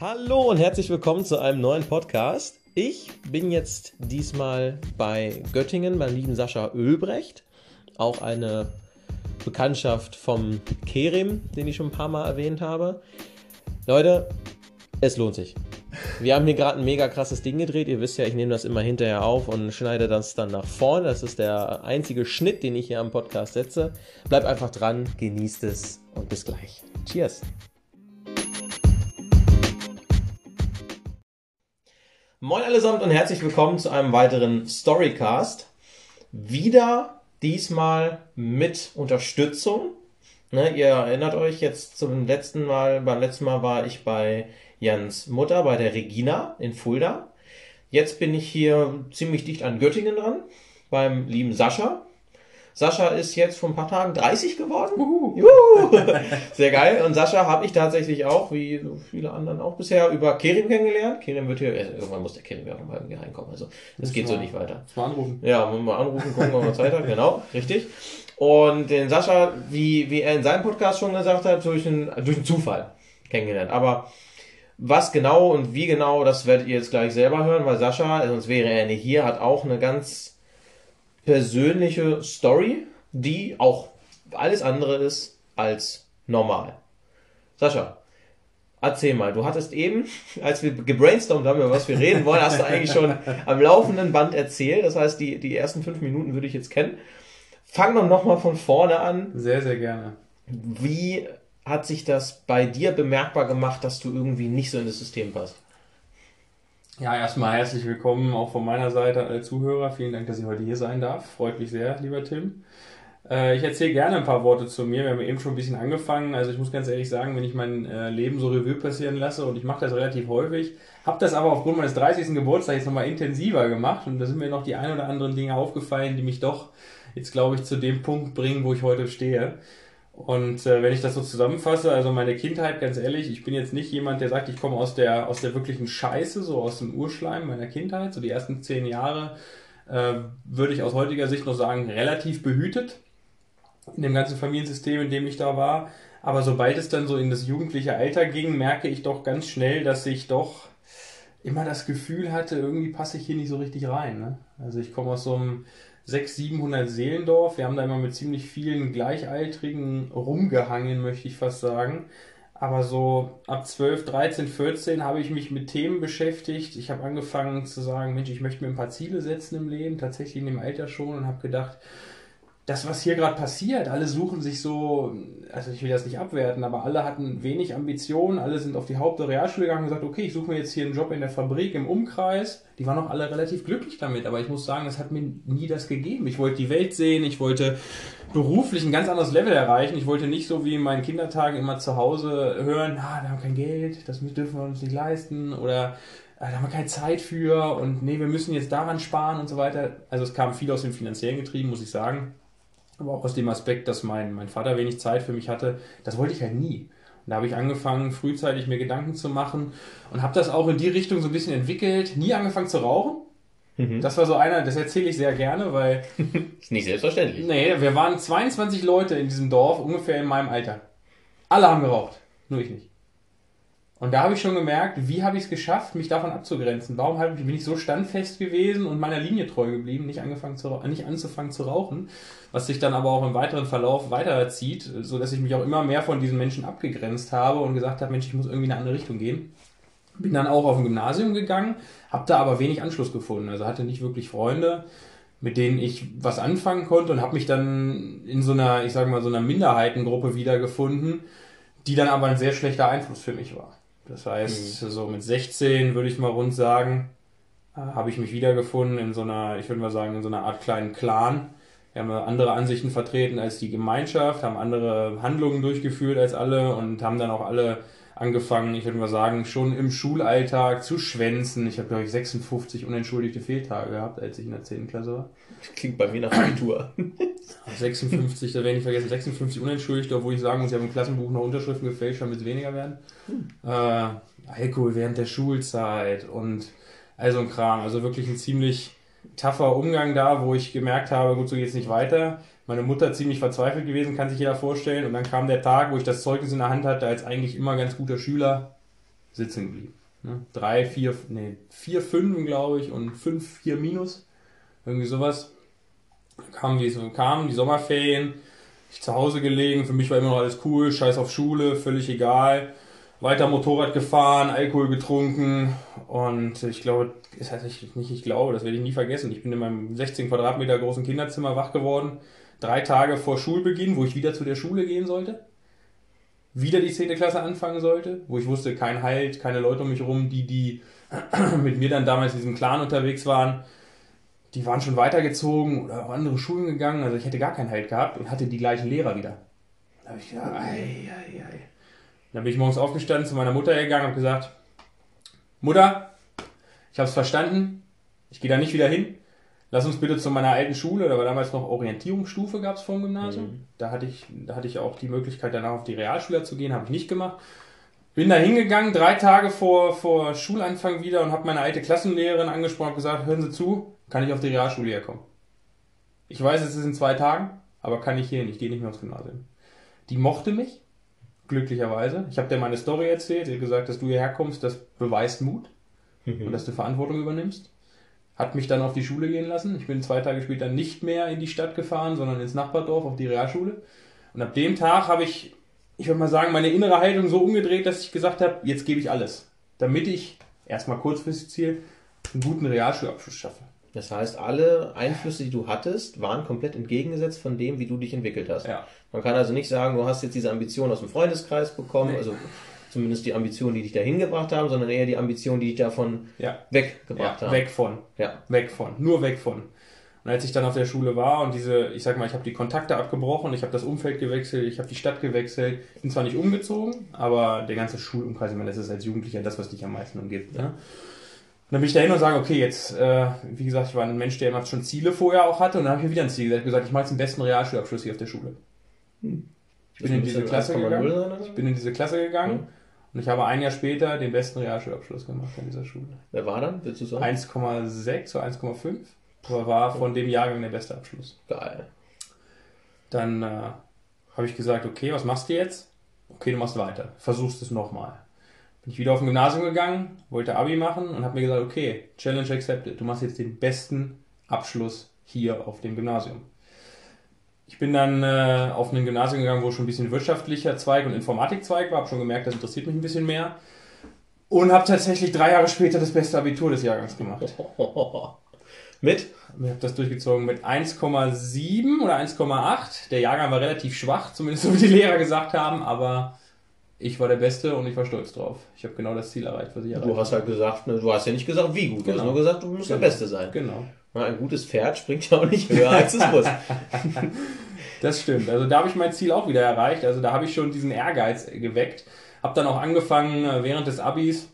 Hallo und herzlich willkommen zu einem neuen Podcast. Ich bin jetzt diesmal bei Göttingen beim lieben Sascha Ölbrecht. Auch eine Bekanntschaft vom Kerim, den ich schon ein paar Mal erwähnt habe. Leute, es lohnt sich. Wir haben hier gerade ein mega krasses Ding gedreht. Ihr wisst ja, ich nehme das immer hinterher auf und schneide das dann nach vorne. Das ist der einzige Schnitt, den ich hier am Podcast setze. Bleibt einfach dran, genießt es und bis gleich. Cheers. Moin allesamt und herzlich willkommen zu einem weiteren Storycast. Wieder diesmal mit Unterstützung. Ne, ihr erinnert euch jetzt zum letzten Mal, beim letzten Mal war ich bei Jans Mutter, bei der Regina in Fulda. Jetzt bin ich hier ziemlich dicht an Göttingen dran, beim lieben Sascha. Sascha ist jetzt vor ein paar Tagen 30 geworden. Juhu. Juhu. Sehr geil. Und Sascha habe ich tatsächlich auch, wie so viele anderen auch bisher, über Kerim kennengelernt. Kerim wird hier, also irgendwann muss der Kerim ja auch mal hier reinkommen. Also das geht so nicht weiter. Mal anrufen. Ja, mal anrufen, gucken, ob er Zeit hat. Genau, richtig. Und den Sascha, wie, wie er in seinem Podcast schon gesagt hat, durch einen, durch einen Zufall kennengelernt. Aber was genau und wie genau, das werdet ihr jetzt gleich selber hören, weil Sascha, sonst wäre er nicht hier, hat auch eine ganz persönliche Story, die auch alles andere ist als normal. Sascha, erzähl mal, du hattest eben, als wir gebrainstormt haben, über was wir reden wollen, hast du eigentlich schon am laufenden Band erzählt. Das heißt, die, die ersten fünf Minuten würde ich jetzt kennen. Fang doch nochmal von vorne an. Sehr, sehr gerne. Wie hat sich das bei dir bemerkbar gemacht, dass du irgendwie nicht so in das System passt? Ja, erstmal herzlich willkommen auch von meiner Seite alle Zuhörer. Vielen Dank, dass ich heute hier sein darf. Freut mich sehr, lieber Tim. Äh, ich erzähle gerne ein paar Worte zu mir. Wir haben eben schon ein bisschen angefangen. Also ich muss ganz ehrlich sagen, wenn ich mein äh, Leben so Revue passieren lasse und ich mache das relativ häufig, habe das aber aufgrund meines 30. Geburtstags nochmal intensiver gemacht und da sind mir noch die ein oder anderen Dinge aufgefallen, die mich doch jetzt, glaube ich, zu dem Punkt bringen, wo ich heute stehe. Und äh, wenn ich das so zusammenfasse, also meine Kindheit, ganz ehrlich, ich bin jetzt nicht jemand, der sagt, ich komme aus der, aus der wirklichen Scheiße, so aus dem Urschleim meiner Kindheit, so die ersten zehn Jahre, äh, würde ich aus heutiger Sicht noch sagen, relativ behütet in dem ganzen Familiensystem, in dem ich da war. Aber sobald es dann so in das jugendliche Alter ging, merke ich doch ganz schnell, dass ich doch immer das Gefühl hatte, irgendwie passe ich hier nicht so richtig rein. Ne? Also ich komme aus so einem 600, 700 Seelendorf. Wir haben da immer mit ziemlich vielen Gleichaltrigen rumgehangen, möchte ich fast sagen. Aber so ab 12, 13, 14 habe ich mich mit Themen beschäftigt. Ich habe angefangen zu sagen, Mensch, ich möchte mir ein paar Ziele setzen im Leben, tatsächlich in dem Alter schon und habe gedacht, das, was hier gerade passiert, alle suchen sich so, also ich will das nicht abwerten, aber alle hatten wenig Ambitionen, alle sind auf die Haupt- gegangen und gesagt, okay, ich suche mir jetzt hier einen Job in der Fabrik im Umkreis. Die waren auch alle relativ glücklich damit, aber ich muss sagen, das hat mir nie das gegeben. Ich wollte die Welt sehen, ich wollte beruflich ein ganz anderes Level erreichen. Ich wollte nicht so wie in meinen Kindertagen immer zu Hause hören, ah, wir haben kein Geld, das dürfen wir uns nicht leisten oder ah, da haben wir keine Zeit für und nee, wir müssen jetzt daran sparen und so weiter. Also es kam viel aus dem finanziellen Getrieben, muss ich sagen aber auch aus dem Aspekt, dass mein, mein Vater wenig Zeit für mich hatte, das wollte ich halt nie. Und da habe ich angefangen, frühzeitig mir Gedanken zu machen und habe das auch in die Richtung so ein bisschen entwickelt. Nie angefangen zu rauchen. Mhm. Das war so einer, das erzähle ich sehr gerne, weil. ist nicht selbstverständlich. Nee, wir waren 22 Leute in diesem Dorf, ungefähr in meinem Alter. Alle haben geraucht, nur ich nicht. Und da habe ich schon gemerkt, wie habe ich es geschafft, mich davon abzugrenzen? Warum halt, bin ich so standfest gewesen und meiner Linie treu geblieben, nicht, angefangen zu, nicht anzufangen zu rauchen, was sich dann aber auch im weiteren Verlauf weiterzieht, so dass ich mich auch immer mehr von diesen Menschen abgegrenzt habe und gesagt habe, Mensch, ich muss irgendwie in eine andere Richtung gehen. Bin dann auch auf ein Gymnasium gegangen, habe da aber wenig Anschluss gefunden, also hatte nicht wirklich Freunde, mit denen ich was anfangen konnte und habe mich dann in so einer, ich sage mal, so einer Minderheitengruppe wiedergefunden, die dann aber ein sehr schlechter Einfluss für mich war. Das heißt, mhm. so mit 16 würde ich mal rund sagen, äh, habe ich mich wiedergefunden in so einer, ich würde mal sagen, in so einer Art kleinen Clan. Wir haben andere Ansichten vertreten als die Gemeinschaft, haben andere Handlungen durchgeführt als alle und haben dann auch alle angefangen, ich würde mal sagen, schon im Schulalltag zu schwänzen. Ich habe, glaube ich, 56 unentschuldigte Fehltage gehabt, als ich in der 10. Klasse war. Klingt bei mir nach Abitur. 56, da werde ich nicht vergessen, 56 unentschuldigt, obwohl ich sagen muss, ich habe im Klassenbuch noch Unterschriften gefälscht, damit es weniger werden. Hm. Äh, Alkohol während der Schulzeit und also ein Kram. Also wirklich ein ziemlich tougher Umgang da, wo ich gemerkt habe, gut, so geht es nicht weiter. Meine Mutter ziemlich verzweifelt gewesen, kann sich jeder vorstellen. Und dann kam der Tag, wo ich das Zeugnis in der Hand hatte, als eigentlich immer ganz guter Schüler. sitzen geblieben. Ne? Drei, vier, nee, vier, fünf, glaube ich, und fünf, vier minus. Irgendwie sowas. Kamen die, kamen die Sommerferien, ich zu Hause gelegen, für mich war immer noch alles cool, scheiß auf Schule, völlig egal. Weiter Motorrad gefahren, Alkohol getrunken und ich glaube, das heißt nicht, ich glaube, das werde ich nie vergessen. Ich bin in meinem 16 Quadratmeter großen Kinderzimmer wach geworden, drei Tage vor Schulbeginn, wo ich wieder zu der Schule gehen sollte wieder die 10. Klasse anfangen sollte, wo ich wusste, kein Halt, keine Leute um mich rum, die, die mit mir dann damals in diesem Clan unterwegs waren, die waren schon weitergezogen oder auf andere Schulen gegangen, also ich hätte gar keinen Halt gehabt und hatte die gleichen Lehrer wieder. Da habe ich gedacht, ei, ei, ei. Dann bin ich morgens aufgestanden, zu meiner Mutter gegangen und gesagt, Mutter, ich habe es verstanden, ich gehe da nicht wieder hin, lass uns bitte zu meiner alten Schule, da war damals noch Orientierungsstufe, gab es vom Gymnasium. Mhm. Da, hatte ich, da hatte ich auch die Möglichkeit, danach auf die Realschule zu gehen, habe ich nicht gemacht. Bin da hingegangen, drei Tage vor, vor Schulanfang wieder und habe meine alte Klassenlehrerin angesprochen und gesagt, hören Sie zu, kann ich auf die Realschule herkommen? Ich weiß, es ist in zwei Tagen, aber kann ich hier hin, ich gehe nicht mehr aufs Gymnasium. Die mochte mich, glücklicherweise. Ich habe dir meine Story erzählt, hat gesagt, dass du hierher kommst, das beweist Mut mhm. und dass du Verantwortung übernimmst hat mich dann auf die Schule gehen lassen. Ich bin zwei Tage später nicht mehr in die Stadt gefahren, sondern ins Nachbardorf auf die Realschule. Und ab dem Tag habe ich, ich würde mal sagen, meine innere Haltung so umgedreht, dass ich gesagt habe, jetzt gebe ich alles, damit ich erstmal kurzfristig Ziel einen guten Realschulabschluss schaffe. Das heißt, alle Einflüsse, die du hattest, waren komplett entgegengesetzt von dem, wie du dich entwickelt hast. Ja. Man kann also nicht sagen, du hast jetzt diese Ambition aus dem Freundeskreis bekommen, nee. also zumindest die Ambitionen, die dich dahin gebracht haben, sondern eher die Ambitionen, die dich davon ja. weggebracht ja, haben. Weg von. Ja. Weg von. Nur weg von. Und als ich dann auf der Schule war und diese, ich sag mal, ich habe die Kontakte abgebrochen, ich habe das Umfeld gewechselt, ich habe die Stadt gewechselt, bin zwar nicht umgezogen, aber der ganze Schulumkreis, ich meine, das ist als Jugendlicher das, was dich am meisten umgibt. Ne? Und dann bin ich dahin und sage, okay, jetzt, äh, wie gesagt, ich war ein Mensch, der immer schon Ziele vorher auch hatte und dann habe ich mir wieder ein Ziel gesagt, gesagt ich mache jetzt den besten Realschulabschluss hier auf der Schule. Hm. Ich bin in diese Klasse gegangen. Ich bin in diese Klasse gegangen. Und ich habe ein Jahr später den besten Realschulabschluss gemacht an dieser Schule. Wer war dann, willst du sagen? 1,6 oder 1,5. Aber war von dem Jahrgang der beste Abschluss. Geil. Dann äh, habe ich gesagt, okay, was machst du jetzt? Okay, du machst weiter. Versuchst es nochmal. Bin ich wieder auf ein Gymnasium gegangen, wollte Abi machen und habe mir gesagt, okay, Challenge accepted. Du machst jetzt den besten Abschluss hier auf dem Gymnasium. Ich bin dann äh, auf ein Gymnasium gegangen, wo schon ein bisschen wirtschaftlicher Zweig und Informatikzweig war, habe schon gemerkt, das interessiert mich ein bisschen mehr. Und habe tatsächlich drei Jahre später das beste Abitur des Jahrgangs gemacht. mit? Ich habe das durchgezogen mit 1,7 oder 1,8. Der Jahrgang war relativ schwach, zumindest so wie die Lehrer gesagt haben, aber ich war der Beste und ich war stolz drauf. Ich habe genau das Ziel erreicht, was ich erreicht Du hast halt gesagt, ne, du hast ja nicht gesagt, wie gut, du genau. hast nur gesagt, du musst genau. der Beste sein. Genau. Ein gutes Pferd springt ja auch nicht höher als es muss. das stimmt. Also da habe ich mein Ziel auch wieder erreicht. Also da habe ich schon diesen Ehrgeiz geweckt. Habe dann auch angefangen, äh, während des Abis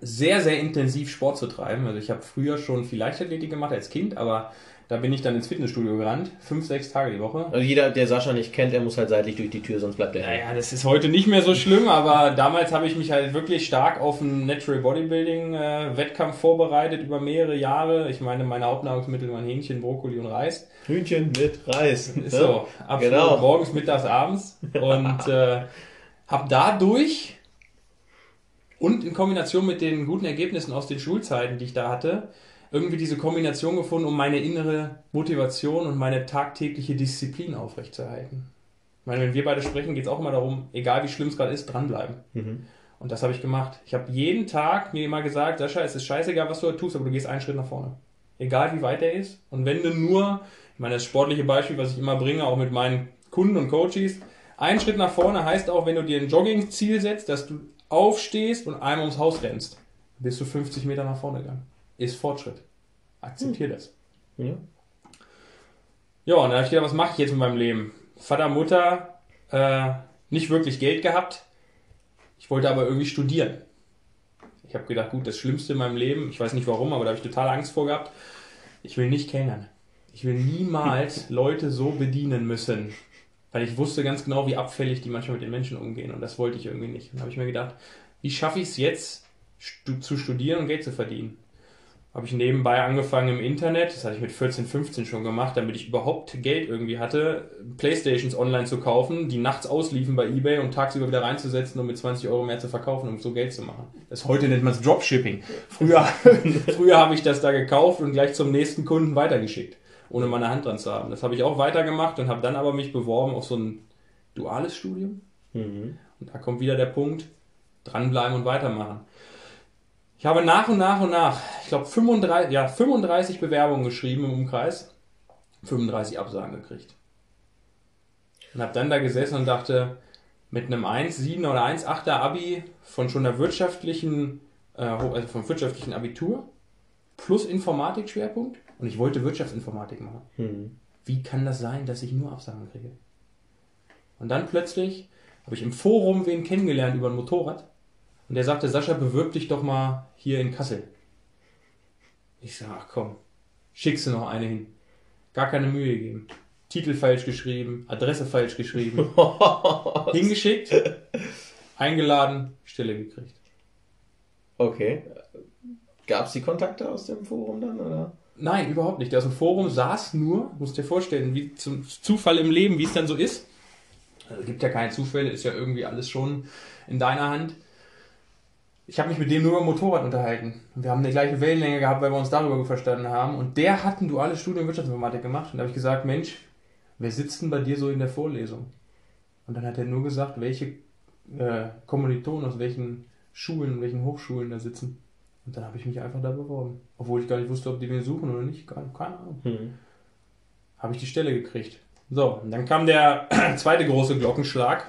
sehr, sehr intensiv Sport zu treiben. Also ich habe früher schon viel Leichtathletik gemacht als Kind, aber da bin ich dann ins Fitnessstudio gerannt, fünf, sechs Tage die Woche. Also jeder, der Sascha nicht kennt, der muss halt seitlich durch die Tür, sonst bleibt er. Naja, das ist heute nicht mehr so schlimm, aber damals habe ich mich halt wirklich stark auf einen Natural Bodybuilding äh, Wettkampf vorbereitet über mehrere Jahre. Ich meine, meine Hauptnahrungsmittel waren Hähnchen, Brokkoli und Reis. Hühnchen mit Reis. Ist so, absolut. Genau. Morgens, mittags, abends. Und äh, habe dadurch und in Kombination mit den guten Ergebnissen aus den Schulzeiten, die ich da hatte, irgendwie diese Kombination gefunden, um meine innere Motivation und meine tagtägliche Disziplin aufrechtzuerhalten. Ich meine, wenn wir beide sprechen, geht es auch immer darum, egal wie schlimm es gerade ist, dranbleiben. Mhm. Und das habe ich gemacht. Ich habe jeden Tag mir immer gesagt, Sascha, es ist scheißegal, was du tust, aber du gehst einen Schritt nach vorne. Egal wie weit er ist. Und wenn du nur, ich meine, das sportliche Beispiel, was ich immer bringe, auch mit meinen Kunden und Coaches, ein Schritt nach vorne heißt auch, wenn du dir ein Jogging-Ziel setzt, dass du aufstehst und einmal ums Haus rennst, bist du 50 Meter nach vorne gegangen ist Fortschritt. Akzeptiere hm. das. Ja. Ja, und dann habe ich gedacht, was mache ich jetzt mit meinem Leben? Vater, Mutter, äh, nicht wirklich Geld gehabt. Ich wollte aber irgendwie studieren. Ich habe gedacht, gut, das Schlimmste in meinem Leben, ich weiß nicht warum, aber da habe ich total Angst vor gehabt. Ich will nicht kellnern. Ich will niemals Leute so bedienen müssen. Weil ich wusste ganz genau, wie abfällig die manchmal mit den Menschen umgehen. Und das wollte ich irgendwie nicht. Und da habe ich mir gedacht, wie schaffe ich es jetzt, stu zu studieren und Geld zu verdienen? Habe ich nebenbei angefangen im Internet, das hatte ich mit 14, 15 schon gemacht, damit ich überhaupt Geld irgendwie hatte, Playstations online zu kaufen, die nachts ausliefen bei Ebay und tagsüber wieder reinzusetzen, um mit 20 Euro mehr zu verkaufen, um so Geld zu machen. Das heute nennt man es Dropshipping. Früher, früher habe ich das da gekauft und gleich zum nächsten Kunden weitergeschickt, ohne meine Hand dran zu haben. Das habe ich auch weitergemacht und habe dann aber mich beworben auf so ein duales Studium. Mhm. Und da kommt wieder der Punkt, dranbleiben und weitermachen. Ich habe nach und nach und nach, glaube 35, ja, 35 Bewerbungen geschrieben im Umkreis, 35 Absagen gekriegt. Und habe dann da gesessen und dachte, mit einem 1,7 oder 1,8er Abi von schon der wirtschaftlichen, äh, also vom wirtschaftlichen Abitur plus Informatik-Schwerpunkt und ich wollte Wirtschaftsinformatik machen. Mhm. Wie kann das sein, dass ich nur Absagen kriege? Und dann plötzlich habe ich im Forum wen kennengelernt über ein Motorrad und der sagte, Sascha, bewirb dich doch mal hier in Kassel. Ich sage, ach komm, schickst du noch eine hin. Gar keine Mühe gegeben. Titel falsch geschrieben, Adresse falsch geschrieben. Hingeschickt, eingeladen, Stelle gekriegt. Okay. Gab es die Kontakte aus dem Forum dann, oder? Nein, überhaupt nicht. Der aus dem Forum saß nur, musst dir vorstellen, wie zum Zufall im Leben, wie es dann so ist. Also, gibt ja keine Zufälle, ist ja irgendwie alles schon in deiner Hand. Ich habe mich mit dem nur über Motorrad unterhalten. Wir haben eine gleiche Wellenlänge gehabt, weil wir uns darüber verstanden haben. Und der hat ein duales Studium Wirtschaftsinformatik gemacht. Und da habe ich gesagt, Mensch, wer sitzt denn bei dir so in der Vorlesung? Und dann hat er nur gesagt, welche äh, Kommilitonen aus welchen Schulen, welchen Hochschulen da sitzen. Und dann habe ich mich einfach da beworben. Obwohl ich gar nicht wusste, ob die wen suchen oder nicht. Keine Ahnung. Mhm. Habe ich die Stelle gekriegt. So, und dann kam der zweite große Glockenschlag.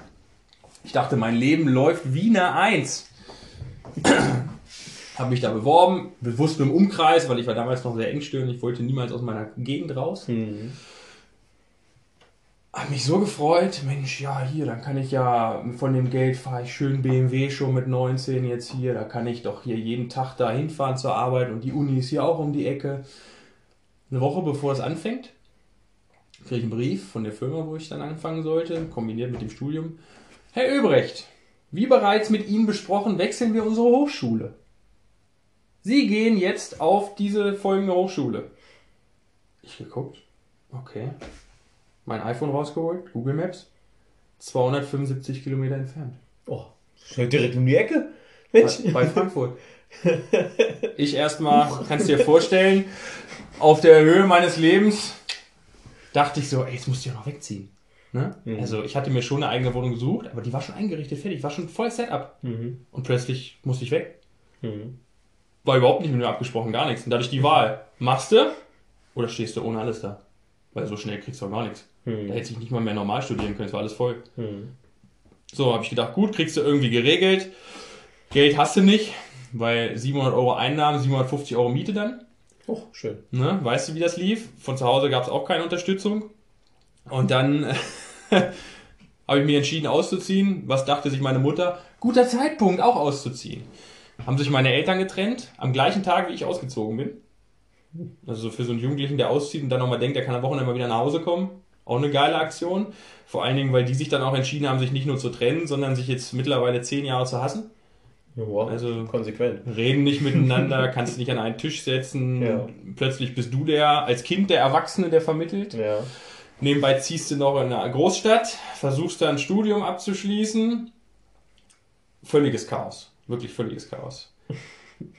Ich dachte, mein Leben läuft wie eine Eins. habe mich da beworben, bewusst im Umkreis, weil ich war damals noch sehr engstirnig, ich wollte niemals aus meiner Gegend raus. Mhm. Habe mich so gefreut, Mensch, ja, hier, dann kann ich ja von dem Geld fahre ich schön BMW schon mit 19 jetzt hier, da kann ich doch hier jeden Tag da hinfahren zur Arbeit und die Uni ist hier auch um die Ecke. Eine Woche bevor es anfängt, kriege ich einen Brief von der Firma, wo ich dann anfangen sollte, kombiniert mit dem Studium. Herr Öbrecht, wie bereits mit Ihnen besprochen, wechseln wir unsere Hochschule. Sie gehen jetzt auf diese folgende Hochschule. Ich geguckt, okay. Mein iPhone rausgeholt, Google Maps, 275 Kilometer entfernt. Oh, schnell direkt um die Ecke. Mensch. Bei, bei Frankfurt. Ich erstmal, kannst dir vorstellen, auf der Höhe meines Lebens dachte ich so, ey, jetzt musst du ja noch wegziehen. Ne? Mhm. Also ich hatte mir schon eine eigene Wohnung gesucht, aber die war schon eingerichtet, fertig, war schon voll Setup. Mhm. Und plötzlich musste ich weg. Mhm. War überhaupt nicht mit mir abgesprochen, gar nichts. Und da ich die Wahl. Machst du oder stehst du ohne alles da? Weil so schnell kriegst du auch gar nichts. Da Mhm. hätte ich nicht mal mehr normal studieren können, es war alles voll. Mhm. So, habe ich gedacht, gut, kriegst du irgendwie geregelt. Geld hast du nicht, weil 700 Euro Einnahmen, 750 Euro Miete dann. Oh, schön. Ne? Weißt du, wie das lief? Von zu Hause gab es auch keine Unterstützung. Und dann habe ich mich entschieden auszuziehen. Was dachte sich meine Mutter? Guter Zeitpunkt, auch auszuziehen. Haben sich meine Eltern getrennt, am gleichen Tag, wie ich ausgezogen bin. Also für so einen Jugendlichen, der auszieht und dann nochmal denkt, er kann am Wochenende mal wieder nach Hause kommen. Auch eine geile Aktion. Vor allen Dingen, weil die sich dann auch entschieden haben, sich nicht nur zu trennen, sondern sich jetzt mittlerweile zehn Jahre zu hassen. Ja, Also- konsequent. Reden nicht miteinander, kannst dich an einen Tisch setzen. Ja. Plötzlich bist du der, als Kind der Erwachsene, der vermittelt. Ja. Nebenbei ziehst du noch in eine Großstadt, versuchst da ein Studium abzuschließen. Völliges Chaos. Wirklich völliges Chaos.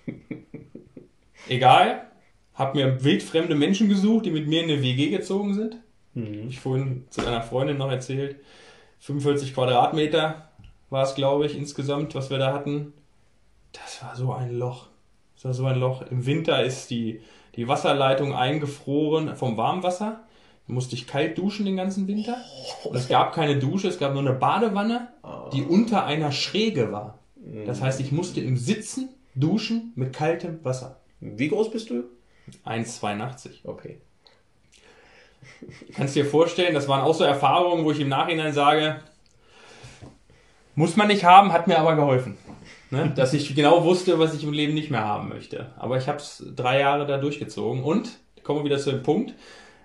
Egal. Hab mir wildfremde Menschen gesucht, die mit mir in eine WG gezogen sind. Mhm. Ich vorhin zu einer Freundin noch erzählt. 45 Quadratmeter war es, glaube ich, insgesamt, was wir da hatten. Das war so ein Loch. Das war so ein Loch. Im Winter ist die, die Wasserleitung eingefroren vom Warmwasser. Musste ich kalt duschen den ganzen Winter. Und es gab keine Dusche, es gab nur eine Badewanne, die unter einer Schräge war. Das heißt, ich musste im Sitzen duschen mit kaltem Wasser. Wie groß bist du? 1,82. Okay. Kannst dir vorstellen, das waren auch so Erfahrungen, wo ich im Nachhinein sage, muss man nicht haben, hat mir aber geholfen. Ne? Dass ich genau wusste, was ich im Leben nicht mehr haben möchte. Aber ich habe es drei Jahre da durchgezogen und kommen wir wieder zu dem Punkt,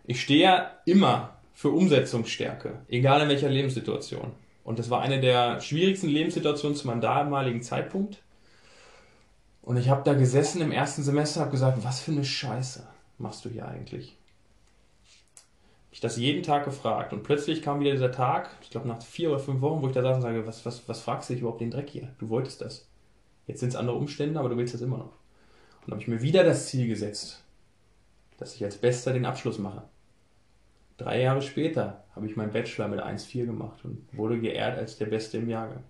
ich stehe ja immer für Umsetzungsstärke, egal in welcher Lebenssituation. Und das war eine der schwierigsten Lebenssituationen zu meinem damaligen Zeitpunkt. Und ich habe da gesessen im ersten Semester, habe gesagt, was für eine Scheiße machst du hier eigentlich? Ich das jeden Tag gefragt und plötzlich kam wieder dieser Tag, ich glaube nach vier oder fünf Wochen, wo ich da saß und sage, was, was, was fragst du dich überhaupt den Dreck hier? Du wolltest das. Jetzt sind es andere Umstände, aber du willst das immer noch. Und habe ich mir wieder das Ziel gesetzt, dass ich als Bester den Abschluss mache. Drei Jahre später habe ich meinen Bachelor mit 1,4 gemacht und wurde geehrt als der Beste im Jahrgang.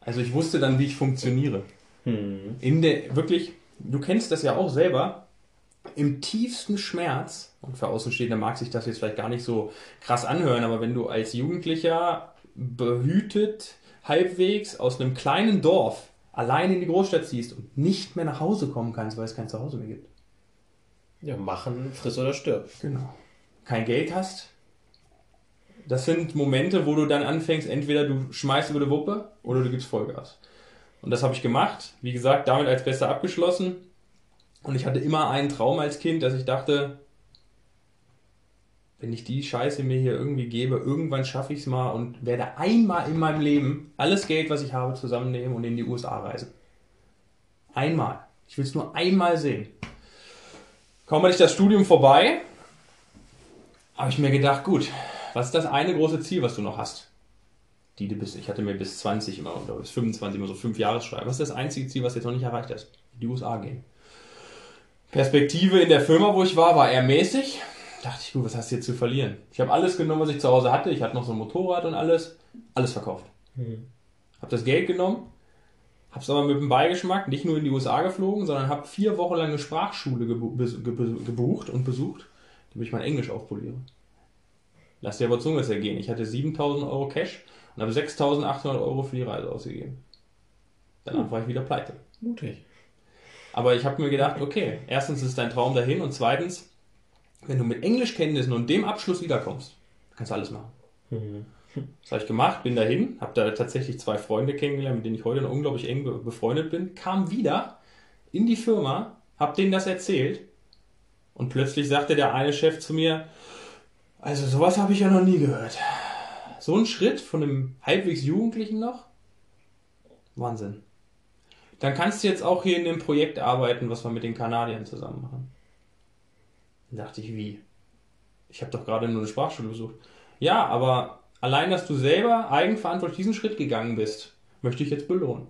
Also ich wusste dann, wie ich funktioniere. Hm. In der, wirklich, du kennst das ja auch selber, im tiefsten Schmerz, und für Außenstehende mag sich das jetzt vielleicht gar nicht so krass anhören, aber wenn du als Jugendlicher behütet, halbwegs aus einem kleinen Dorf allein in die Großstadt ziehst und nicht mehr nach Hause kommen kannst, weil es kein Zuhause mehr gibt. Ja, machen, friss oder stirb. Genau. Kein Geld hast. Das sind Momente, wo du dann anfängst, entweder du schmeißt über die Wuppe oder du gibst Vollgas. Und das habe ich gemacht. Wie gesagt, damit als besser abgeschlossen. Und ich hatte immer einen Traum als Kind, dass ich dachte, wenn ich die Scheiße mir hier irgendwie gebe, irgendwann schaffe ich es mal und werde einmal in meinem Leben alles Geld, was ich habe, zusammennehmen und in die USA reisen. Einmal. Ich will es nur einmal sehen. Kaum hatte ich das Studium vorbei, habe ich mir gedacht, gut, was ist das eine große Ziel, was du noch hast? Die du bist, ich hatte mir bis 20 immer oder bis 25 immer so fünf Jahresschreiben. Was ist das einzige Ziel, was jetzt noch nicht erreicht ist? In die USA gehen. Perspektive in der Firma, wo ich war, war eher mäßig. Dachte ich, gut, was hast du jetzt zu verlieren? Ich habe alles genommen, was ich zu Hause hatte. Ich hatte noch so ein Motorrad und alles. Alles verkauft. Hm. Habe das Geld genommen, habe es aber mit dem Beigeschmack nicht nur in die USA geflogen, sondern habe vier Wochen lang eine Sprachschule gebu gebucht und besucht, damit ich mein Englisch aufpoliere. Lass dir aber Zunge zergehen. Ich hatte 7000 Euro Cash und habe 6800 Euro für die Reise ausgegeben. Danach war ich wieder pleite. Mutig. Aber ich habe mir gedacht, okay, erstens ist dein Traum dahin und zweitens, wenn du mit Englischkenntnissen und dem Abschluss wiederkommst, kannst du alles machen. Hm. Das habe ich gemacht, bin dahin, habe da tatsächlich zwei Freunde kennengelernt, mit denen ich heute noch unglaublich eng be- befreundet bin, kam wieder in die Firma, habe denen das erzählt und plötzlich sagte der eine Chef zu mir, also sowas habe ich ja noch nie gehört. So ein Schritt von einem halbwegs Jugendlichen noch? Wahnsinn. Dann kannst du jetzt auch hier in dem Projekt arbeiten, was wir mit den Kanadiern zusammen machen. Dann dachte ich, wie? Ich habe doch gerade nur eine Sprachschule besucht. Ja, aber allein, dass du selber eigenverantwortlich diesen Schritt gegangen bist, möchte ich jetzt belohnen.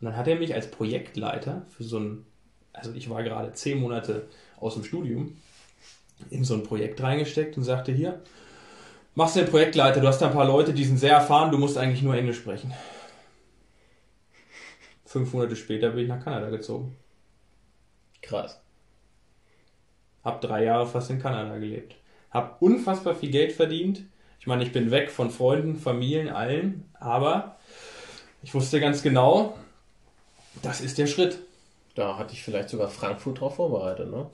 Und dann hat er mich als Projektleiter für so ein, also ich war gerade zehn Monate aus dem Studium, in so ein Projekt reingesteckt und sagte, hier, machst du den Projektleiter, du hast da ein paar Leute, die sind sehr erfahren, du musst eigentlich nur Englisch sprechen. Fünf Monate später bin ich nach Kanada gezogen. Krass. Hab drei Jahre fast in Kanada gelebt. Hab unfassbar viel Geld verdient. Ich meine, ich bin weg von Freunden, Familien, allen, aber ich wusste ganz genau, das ist der Schritt. Da hatte ich vielleicht sogar Frankfurt drauf vorbereitet, ne?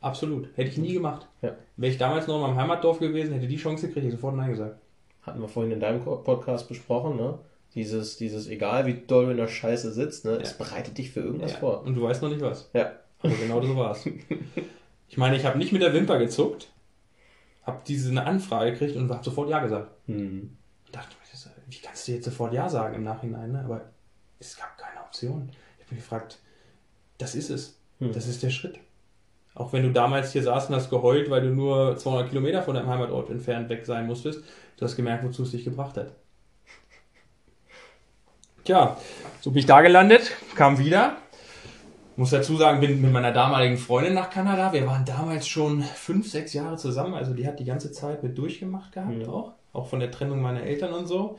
Absolut. Hätte ich nie gemacht. Ja. Wäre ich damals noch in meinem Heimatdorf gewesen, hätte die Chance gekriegt, hätte ich sofort Nein gesagt. Hatten wir vorhin in deinem Podcast besprochen, ne? Dieses, dieses, egal wie doll du in der Scheiße sitzt, ne? Es bereitet dich für irgendwas Ja. vor. Und du weißt noch nicht was. Ja. Aber genau so war es. Ich meine, ich habe nicht mit der Wimper gezuckt, habe diese eine Anfrage gekriegt und habe sofort Ja gesagt. Hm. Ich dachte, wie kannst du jetzt sofort Ja sagen im Nachhinein? Ne? Aber es gab keine Option. Ich habe mich gefragt, das ist es. Hm. Das ist der Schritt. Auch wenn du damals hier saßt und hast geheult, weil du nur 200 Kilometer von deinem Heimatort entfernt weg sein musstest, du hast gemerkt, wozu es dich gebracht hat. Tja, so bin ich da gelandet, kam wieder. Muss dazu sagen, bin mit meiner damaligen Freundin nach Kanada. Wir waren damals schon fünf, sechs Jahre zusammen. Also die hat die ganze Zeit mit durchgemacht gehabt Mhm. auch. Auch von der Trennung meiner Eltern und so.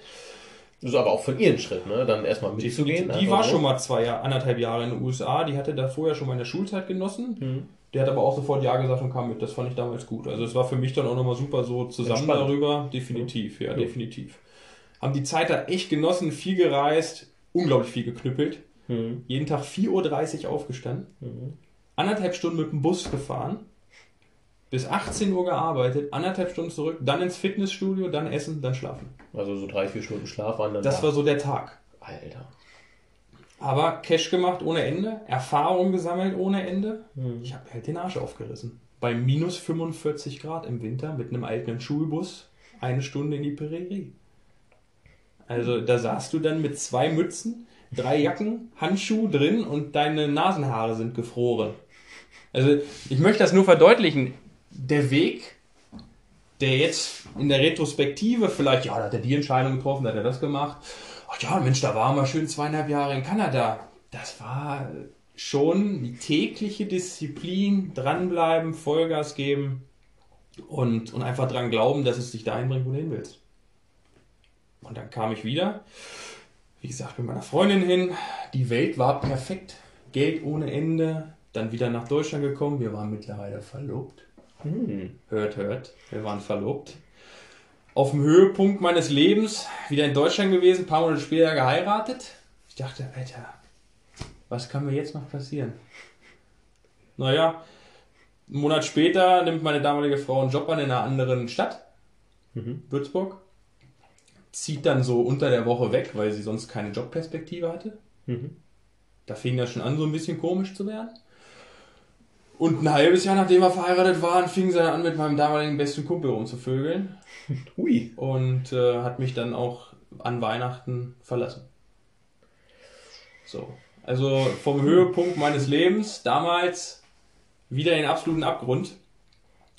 Das ist aber auch von ihren Schritt, ne? Dann erstmal Die, mitzugehen. die einfach war so. schon mal zwei Jahre, anderthalb Jahre in den USA. Die hatte da vorher schon mal in der Schulzeit genossen. Hm. Der hat aber auch sofort Ja gesagt und kam mit. Das fand ich damals gut. Also es war für mich dann auch nochmal super so zusammen Entspannt. darüber. Definitiv, ja, Ja. definitiv. Haben die Zeit da echt genossen, viel gereist, unglaublich viel geknüppelt. Hm. Jeden Tag 4.30 Uhr aufgestanden. Hm. Anderthalb Stunden mit dem Bus gefahren. Bis 18 Uhr gearbeitet, anderthalb Stunden zurück, dann ins Fitnessstudio, dann essen, dann schlafen. Also so drei, vier Stunden Schlaf waren dann Das da. war so der Tag. Alter. Aber Cash gemacht ohne Ende, Erfahrung gesammelt ohne Ende. Hm. Ich habe halt den Arsch aufgerissen. Bei minus 45 Grad im Winter mit einem alten Schulbus eine Stunde in die Prärie. Also da saßt du dann mit zwei Mützen, drei Jacken, Handschuh drin und deine Nasenhaare sind gefroren. Also ich möchte das nur verdeutlichen. Der Weg, der jetzt in der Retrospektive vielleicht, ja, da hat er die Entscheidung getroffen, da hat er das gemacht. Ach ja, Mensch, da war er mal schön zweieinhalb Jahre in Kanada. Das war schon die tägliche Disziplin, dranbleiben, Vollgas geben und, und einfach dran glauben, dass es dich dahin bringt, wo du hin willst. Und dann kam ich wieder, wie gesagt, mit meiner Freundin hin. Die Welt war perfekt. Geld ohne Ende. Dann wieder nach Deutschland gekommen. Wir waren mittlerweile verlobt. Hm. Hört, hört. Wir waren verlobt. Auf dem Höhepunkt meines Lebens wieder in Deutschland gewesen, ein paar Monate später geheiratet. Ich dachte, Alter, was kann mir jetzt noch passieren? Naja, einen Monat später nimmt meine damalige Frau einen Job an in einer anderen Stadt, mhm. Würzburg. Zieht dann so unter der Woche weg, weil sie sonst keine Jobperspektive hatte. Mhm. Da fing das schon an, so ein bisschen komisch zu werden. Und ein halbes Jahr nachdem wir verheiratet waren, fing sie dann an, mit meinem damaligen besten Kumpel rumzuvögeln. Hui. Und äh, hat mich dann auch an Weihnachten verlassen. So. Also vom Höhepunkt meines Lebens damals wieder in den absoluten Abgrund.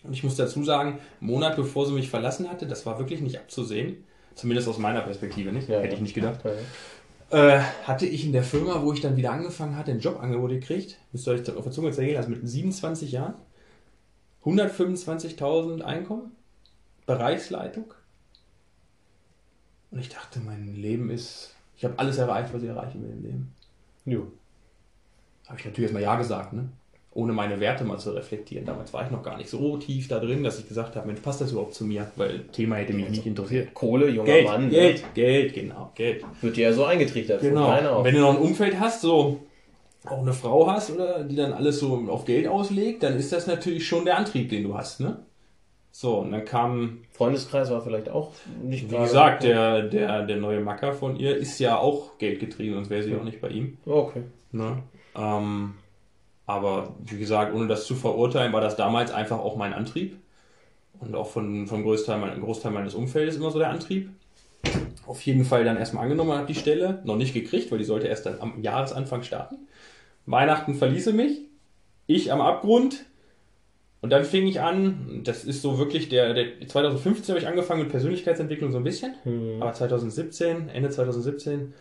Und ich muss dazu sagen, einen Monat bevor sie mich verlassen hatte, das war wirklich nicht abzusehen. Zumindest aus meiner Perspektive nicht. Ja, Hätte ich nicht gedacht. Äh, hatte ich in der Firma, wo ich dann wieder angefangen hatte, ein Jobangebot gekriegt. Müsst ihr euch auf der Zunge zergehen, also mit 27 Jahren. 125.000 Einkommen. Bereichsleitung. Und ich dachte, mein Leben ist. Ich habe alles erreicht, was ich erreichen will im Leben. Jo. Habe ich natürlich erstmal Ja gesagt, ne? Ohne meine Werte mal zu reflektieren. Damals war ich noch gar nicht so tief da drin, dass ich gesagt habe, Mensch, passt das überhaupt zu mir? Weil Thema hätte mich nicht interessiert. Kohle, junger Geld, Mann. Geld, ne? Geld, genau, Geld. Wird dir ja so eingetrichtert. Genau. Wenn du noch ein Umfeld hast, so auch eine Frau hast, oder die dann alles so auf Geld auslegt, dann ist das natürlich schon der Antrieb, den du hast, ne? So, und dann kam. Freundeskreis war vielleicht auch nicht Wie gesagt, der, der, der neue Macker von ihr ist ja auch geldgetrieben, sonst wäre sie auch nicht bei ihm. Okay. Ne? Ähm, aber wie gesagt, ohne das zu verurteilen, war das damals einfach auch mein Antrieb. Und auch von, vom Großteil, mein, Großteil meines Umfeldes immer so der Antrieb. Auf jeden Fall dann erstmal angenommen, habe die Stelle, noch nicht gekriegt, weil die sollte erst dann am Jahresanfang starten. Weihnachten verließe mich, ich am Abgrund, und dann fing ich an, das ist so wirklich der, der 2015 habe ich angefangen mit Persönlichkeitsentwicklung so ein bisschen, hm. aber 2017, Ende 2017,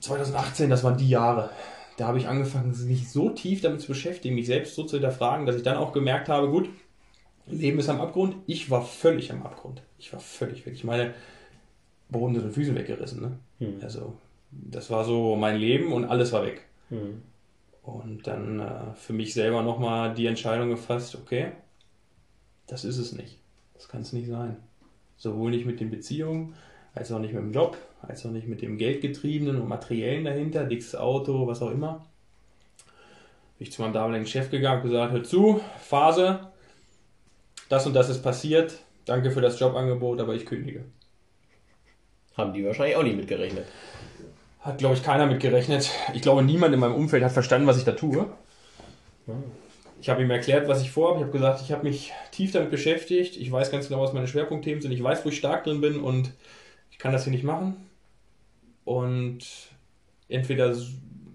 2018, das waren die Jahre. Da habe ich angefangen, mich so tief damit zu beschäftigen, mich selbst so zu hinterfragen, dass ich dann auch gemerkt habe, gut, Leben ist am Abgrund. Ich war völlig am Abgrund. Ich war völlig weg. Ich meine, Boden sind Füße weggerissen. Ne? Hm. Also, das war so mein Leben und alles war weg. Hm. Und dann äh, für mich selber nochmal die Entscheidung gefasst, okay, das ist es nicht. Das kann es nicht sein. Sowohl nicht mit den Beziehungen, als auch nicht mit dem Job, als auch nicht mit dem Geldgetriebenen und Materiellen dahinter, dickes Auto, was auch immer. Bin ich zu meinem damaligen Chef gegangen und gesagt, hör zu, Phase, das und das ist passiert, danke für das Jobangebot, aber ich kündige. Haben die wahrscheinlich auch nicht mitgerechnet. Hat, glaube ich, keiner mit gerechnet. Ich glaube, niemand in meinem Umfeld hat verstanden, was ich da tue. Ich habe ihm erklärt, was ich vorhabe. Ich habe gesagt, ich habe mich tief damit beschäftigt. Ich weiß ganz genau, was meine Schwerpunktthemen sind. Ich weiß, wo ich stark drin bin und ich kann das hier nicht machen. Und entweder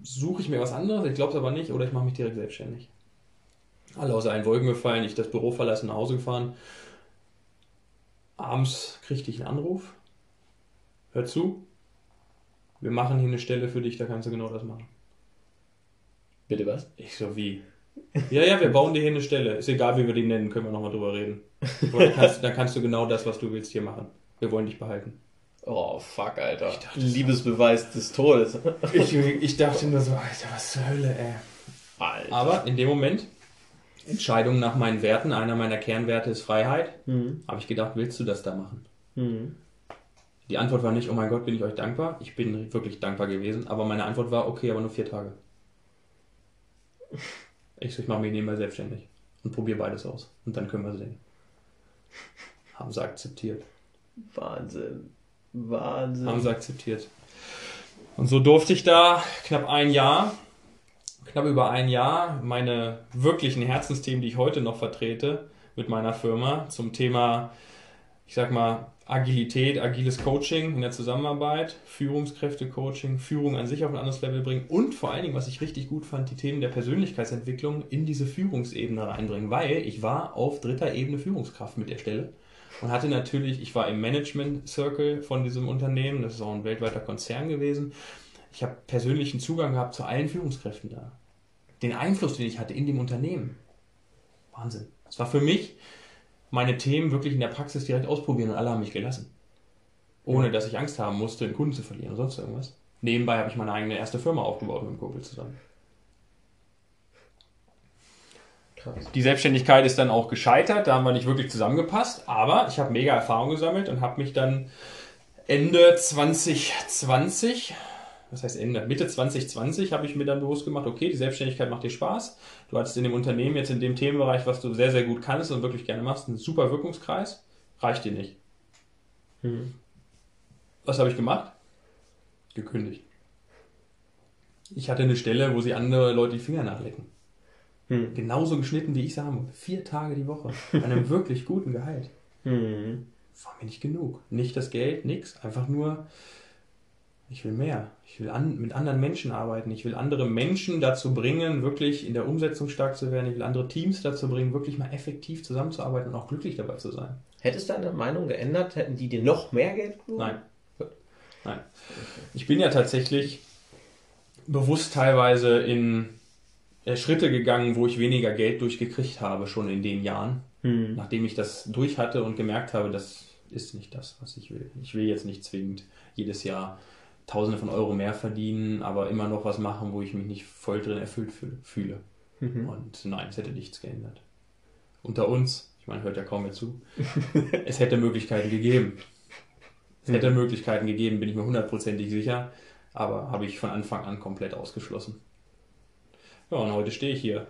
suche ich mir was anderes, ich glaube es aber nicht, oder ich mache mich direkt selbstständig. Alle außer einen Wolken gefallen, ich das Büro verlassen, nach Hause gefahren. Abends kriegte ich einen Anruf. Hör zu, wir machen hier eine Stelle für dich, da kannst du genau das machen. Bitte was? Ich so, wie? Ja, ja, wir bauen dir hier eine Stelle. Ist egal, wie wir die nennen, können wir nochmal drüber reden. Dann kannst, dann kannst du genau das, was du willst, hier machen. Wir wollen dich behalten. Oh, fuck, Alter. Dachte, Liebesbeweis des Todes. ich, ich dachte nur so, Alter, was zur Hölle, ey. Alter. Aber in dem Moment, Entscheidung nach meinen Werten, einer meiner Kernwerte ist Freiheit, mhm. habe ich gedacht, willst du das da machen? Mhm. Die Antwort war nicht, oh mein Gott, bin ich euch dankbar. Ich bin wirklich dankbar gewesen. Aber meine Antwort war, okay, aber nur vier Tage. Ich so, ich mache mich nebenbei selbstständig und probiere beides aus. Und dann können wir sehen. Haben sie akzeptiert. Wahnsinn. Wahnsinn. Haben sie akzeptiert. Und so durfte ich da knapp ein Jahr, knapp über ein Jahr, meine wirklichen Herzensthemen, die ich heute noch vertrete, mit meiner Firma zum Thema, ich sag mal, Agilität, agiles Coaching in der Zusammenarbeit, Führungskräfte-Coaching, Führung an sich auf ein anderes Level bringen und vor allen Dingen, was ich richtig gut fand, die Themen der Persönlichkeitsentwicklung in diese Führungsebene reinbringen, weil ich war auf dritter Ebene Führungskraft mit der Stelle und hatte natürlich, ich war im Management Circle von diesem Unternehmen, das ist auch ein weltweiter Konzern gewesen. Ich habe persönlichen Zugang gehabt zu allen Führungskräften da. Den Einfluss, den ich hatte in dem Unternehmen. Wahnsinn. Das war für mich meine Themen wirklich in der Praxis direkt ausprobieren und alle haben mich gelassen. Ohne dass ich Angst haben musste, einen Kunden zu verlieren oder sonst irgendwas. Nebenbei habe ich meine eigene erste Firma aufgebaut mit dem Kumpel zusammen. Krass. Die Selbstständigkeit ist dann auch gescheitert, da haben wir nicht wirklich zusammengepasst, aber ich habe mega Erfahrung gesammelt und habe mich dann Ende 2020 was heißt Ende, Mitte 2020 habe ich mir dann bewusst gemacht, okay, die Selbstständigkeit macht dir Spaß. Du hattest in dem Unternehmen jetzt in dem Themenbereich, was du sehr, sehr gut kannst und wirklich gerne machst, einen super Wirkungskreis. Reicht dir nicht. Mhm. Was habe ich gemacht? Gekündigt. Ich hatte eine Stelle, wo sie andere Leute die Finger nachlecken. Mhm. Genauso geschnitten, wie ich es haben. Vier Tage die Woche. An einem wirklich guten Gehalt. Mhm. War mir nicht genug. Nicht das Geld, nichts. Einfach nur ich will mehr. Ich will an, mit anderen Menschen arbeiten. Ich will andere Menschen dazu bringen, wirklich in der Umsetzung stark zu werden. Ich will andere Teams dazu bringen, wirklich mal effektiv zusammenzuarbeiten und auch glücklich dabei zu sein. Hättest du deine Meinung geändert? Hätten die dir noch mehr Geld gegeben? Nein. Nein. Ich bin ja tatsächlich bewusst teilweise in Schritte gegangen, wo ich weniger Geld durchgekriegt habe, schon in den Jahren. Hm. Nachdem ich das durch hatte und gemerkt habe, das ist nicht das, was ich will. Ich will jetzt nicht zwingend jedes Jahr Tausende von Euro mehr verdienen, aber immer noch was machen, wo ich mich nicht voll drin erfüllt fühle. Mhm. Und nein, es hätte nichts geändert. Unter uns, ich meine, hört ja kaum mehr zu, es hätte Möglichkeiten gegeben. Es hätte mhm. Möglichkeiten gegeben, bin ich mir hundertprozentig sicher, aber habe ich von Anfang an komplett ausgeschlossen. Ja, und heute stehe ich hier.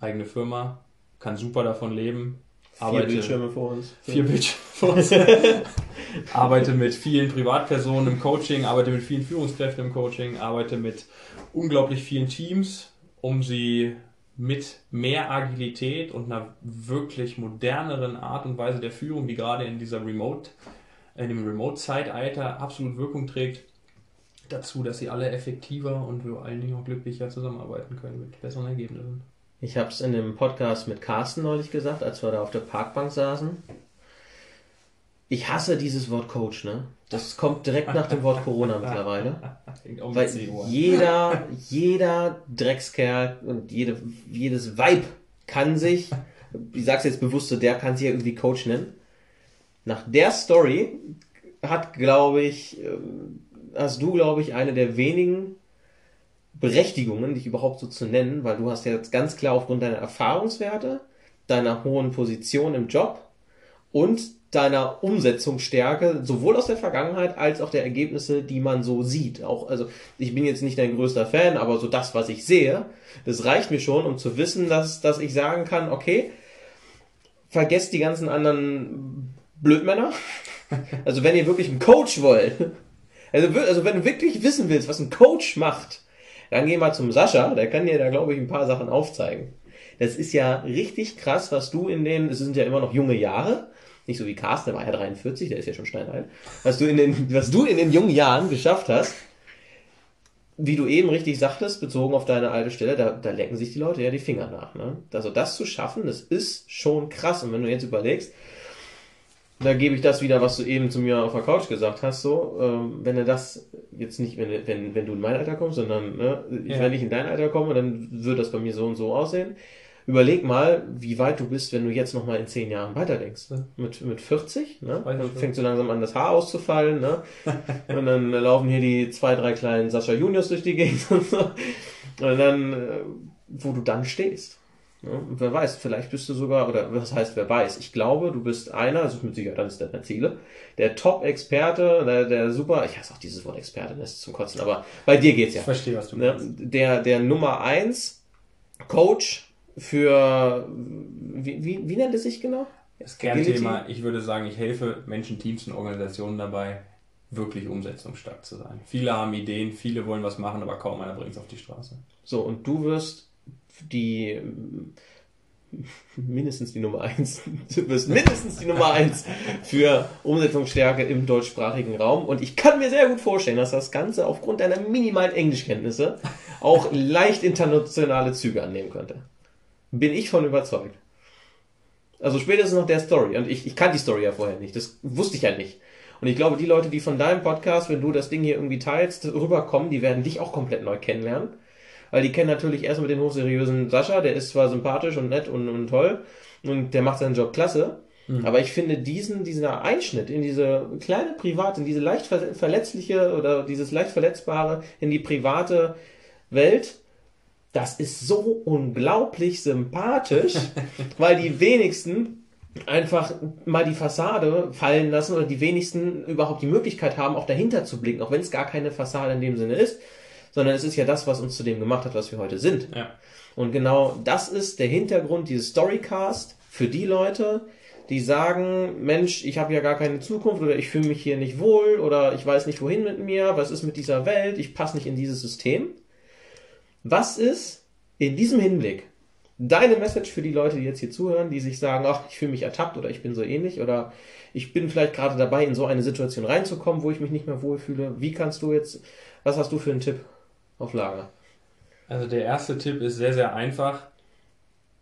Eigene Firma, kann super davon leben, Arbeite, vier Bildschirme vor uns. Vier Bildschirme vor uns. arbeite mit vielen Privatpersonen im Coaching, arbeite mit vielen Führungskräften im Coaching, arbeite mit unglaublich vielen Teams, um sie mit mehr Agilität und einer wirklich moderneren Art und Weise der Führung, die gerade in dieser Remote, in dem Remote-Zeitalter absolut Wirkung trägt, dazu, dass sie alle effektiver und vor allen Dingen auch glücklicher zusammenarbeiten können mit besseren Ergebnissen. Ich habe es in dem Podcast mit Carsten neulich gesagt, als wir da auf der Parkbank saßen. Ich hasse dieses Wort Coach, ne? Das kommt direkt nach dem Wort Corona mittlerweile. Weil jeder, jeder Dreckskerl und jede, jedes Weib kann sich, ich sag's jetzt bewusst so, der kann sich ja irgendwie Coach nennen. Nach der Story hat, glaube ich, äh, hast du, glaube ich, eine der wenigen Berechtigungen, dich überhaupt so zu nennen, weil du hast ja jetzt ganz klar aufgrund deiner Erfahrungswerte, deiner hohen Position im Job und deiner Umsetzungsstärke, sowohl aus der Vergangenheit als auch der Ergebnisse, die man so sieht. Auch, also, ich bin jetzt nicht dein größter Fan, aber so das, was ich sehe, das reicht mir schon, um zu wissen, dass, dass ich sagen kann, okay, vergesst die ganzen anderen Blödmänner. Also, wenn ihr wirklich einen Coach wollt, also, also wenn du wirklich wissen willst, was ein Coach macht, dann geh mal zum Sascha, der kann dir da, glaube ich, ein paar Sachen aufzeigen. Das ist ja richtig krass, was du in den, es sind ja immer noch junge Jahre, nicht so wie Carsten, der war ja 43, der ist ja schon steinalt, was du in den, was du in den jungen Jahren geschafft hast, wie du eben richtig sagtest, bezogen auf deine alte Stelle, da, da lecken sich die Leute ja die Finger nach. Ne? Also das zu schaffen, das ist schon krass. Und wenn du jetzt überlegst, da gebe ich das wieder, was du eben zu mir auf der Couch gesagt hast, so, ähm, wenn du das jetzt nicht, wenn, wenn, wenn du in mein Alter kommst, sondern ne, ja. wenn ich in dein Alter komme, dann wird das bei mir so und so aussehen. Überleg mal, wie weit du bist, wenn du jetzt nochmal in zehn Jahren weiterdenkst. Ne? Mit, mit 40, ne? Dann fängt so langsam an, das Haar auszufallen, ne? und dann laufen hier die zwei, drei kleinen Sascha Juniors durch die Gegend und so. Und dann, äh, wo du dann stehst. Ja, wer weiß, vielleicht bist du sogar, oder was heißt wer weiß, ich glaube, du bist einer, also mit Sicherheit eines deiner Ziele, der Top-Experte, der, der super, ich hasse auch dieses Wort Experte, das ist zum Kotzen, aber bei dir geht's ja. Ich verstehe, was du meinst. Der, der Nummer eins Coach für, wie, wie, wie nennt es sich genau? Das Kernthema, ich würde sagen, ich helfe Menschen, Teams und Organisationen dabei, wirklich umsetzungsstark zu sein. Viele haben Ideen, viele wollen was machen, aber kaum einer bringt es auf die Straße. So, und du wirst die mindestens die Nummer eins. Du wirst mindestens die Nummer eins für Umsetzungsstärke im deutschsprachigen Raum. Und ich kann mir sehr gut vorstellen, dass das Ganze aufgrund deiner minimalen Englischkenntnisse auch leicht internationale Züge annehmen könnte. Bin ich von überzeugt. Also spätestens nach der Story. Und ich, ich kannte die Story ja vorher nicht. Das wusste ich ja nicht. Und ich glaube, die Leute, die von deinem Podcast, wenn du das Ding hier irgendwie teilst, rüberkommen, die werden dich auch komplett neu kennenlernen. Weil die kennen natürlich erstmal den hochseriösen Sascha, der ist zwar sympathisch und nett und, und toll und der macht seinen Job klasse. Mhm. Aber ich finde diesen, dieser Einschnitt in diese kleine private, in diese leicht verletzliche oder dieses leicht verletzbare, in die private Welt, das ist so unglaublich sympathisch, weil die wenigsten einfach mal die Fassade fallen lassen oder die wenigsten überhaupt die Möglichkeit haben, auch dahinter zu blicken, auch wenn es gar keine Fassade in dem Sinne ist, sondern es ist ja das, was uns zu dem gemacht hat, was wir heute sind. Ja. Und genau das ist der Hintergrund dieses Storycast für die Leute, die sagen, Mensch, ich habe ja gar keine Zukunft oder ich fühle mich hier nicht wohl oder ich weiß nicht wohin mit mir, was ist mit dieser Welt, ich passe nicht in dieses System. Was ist in diesem Hinblick deine Message für die Leute, die jetzt hier zuhören, die sich sagen, ach, ich fühle mich ertappt oder ich bin so ähnlich oder ich bin vielleicht gerade dabei, in so eine Situation reinzukommen, wo ich mich nicht mehr wohlfühle. Wie kannst du jetzt, was hast du für einen Tipp? Auf Lager? Also der erste Tipp ist sehr, sehr einfach.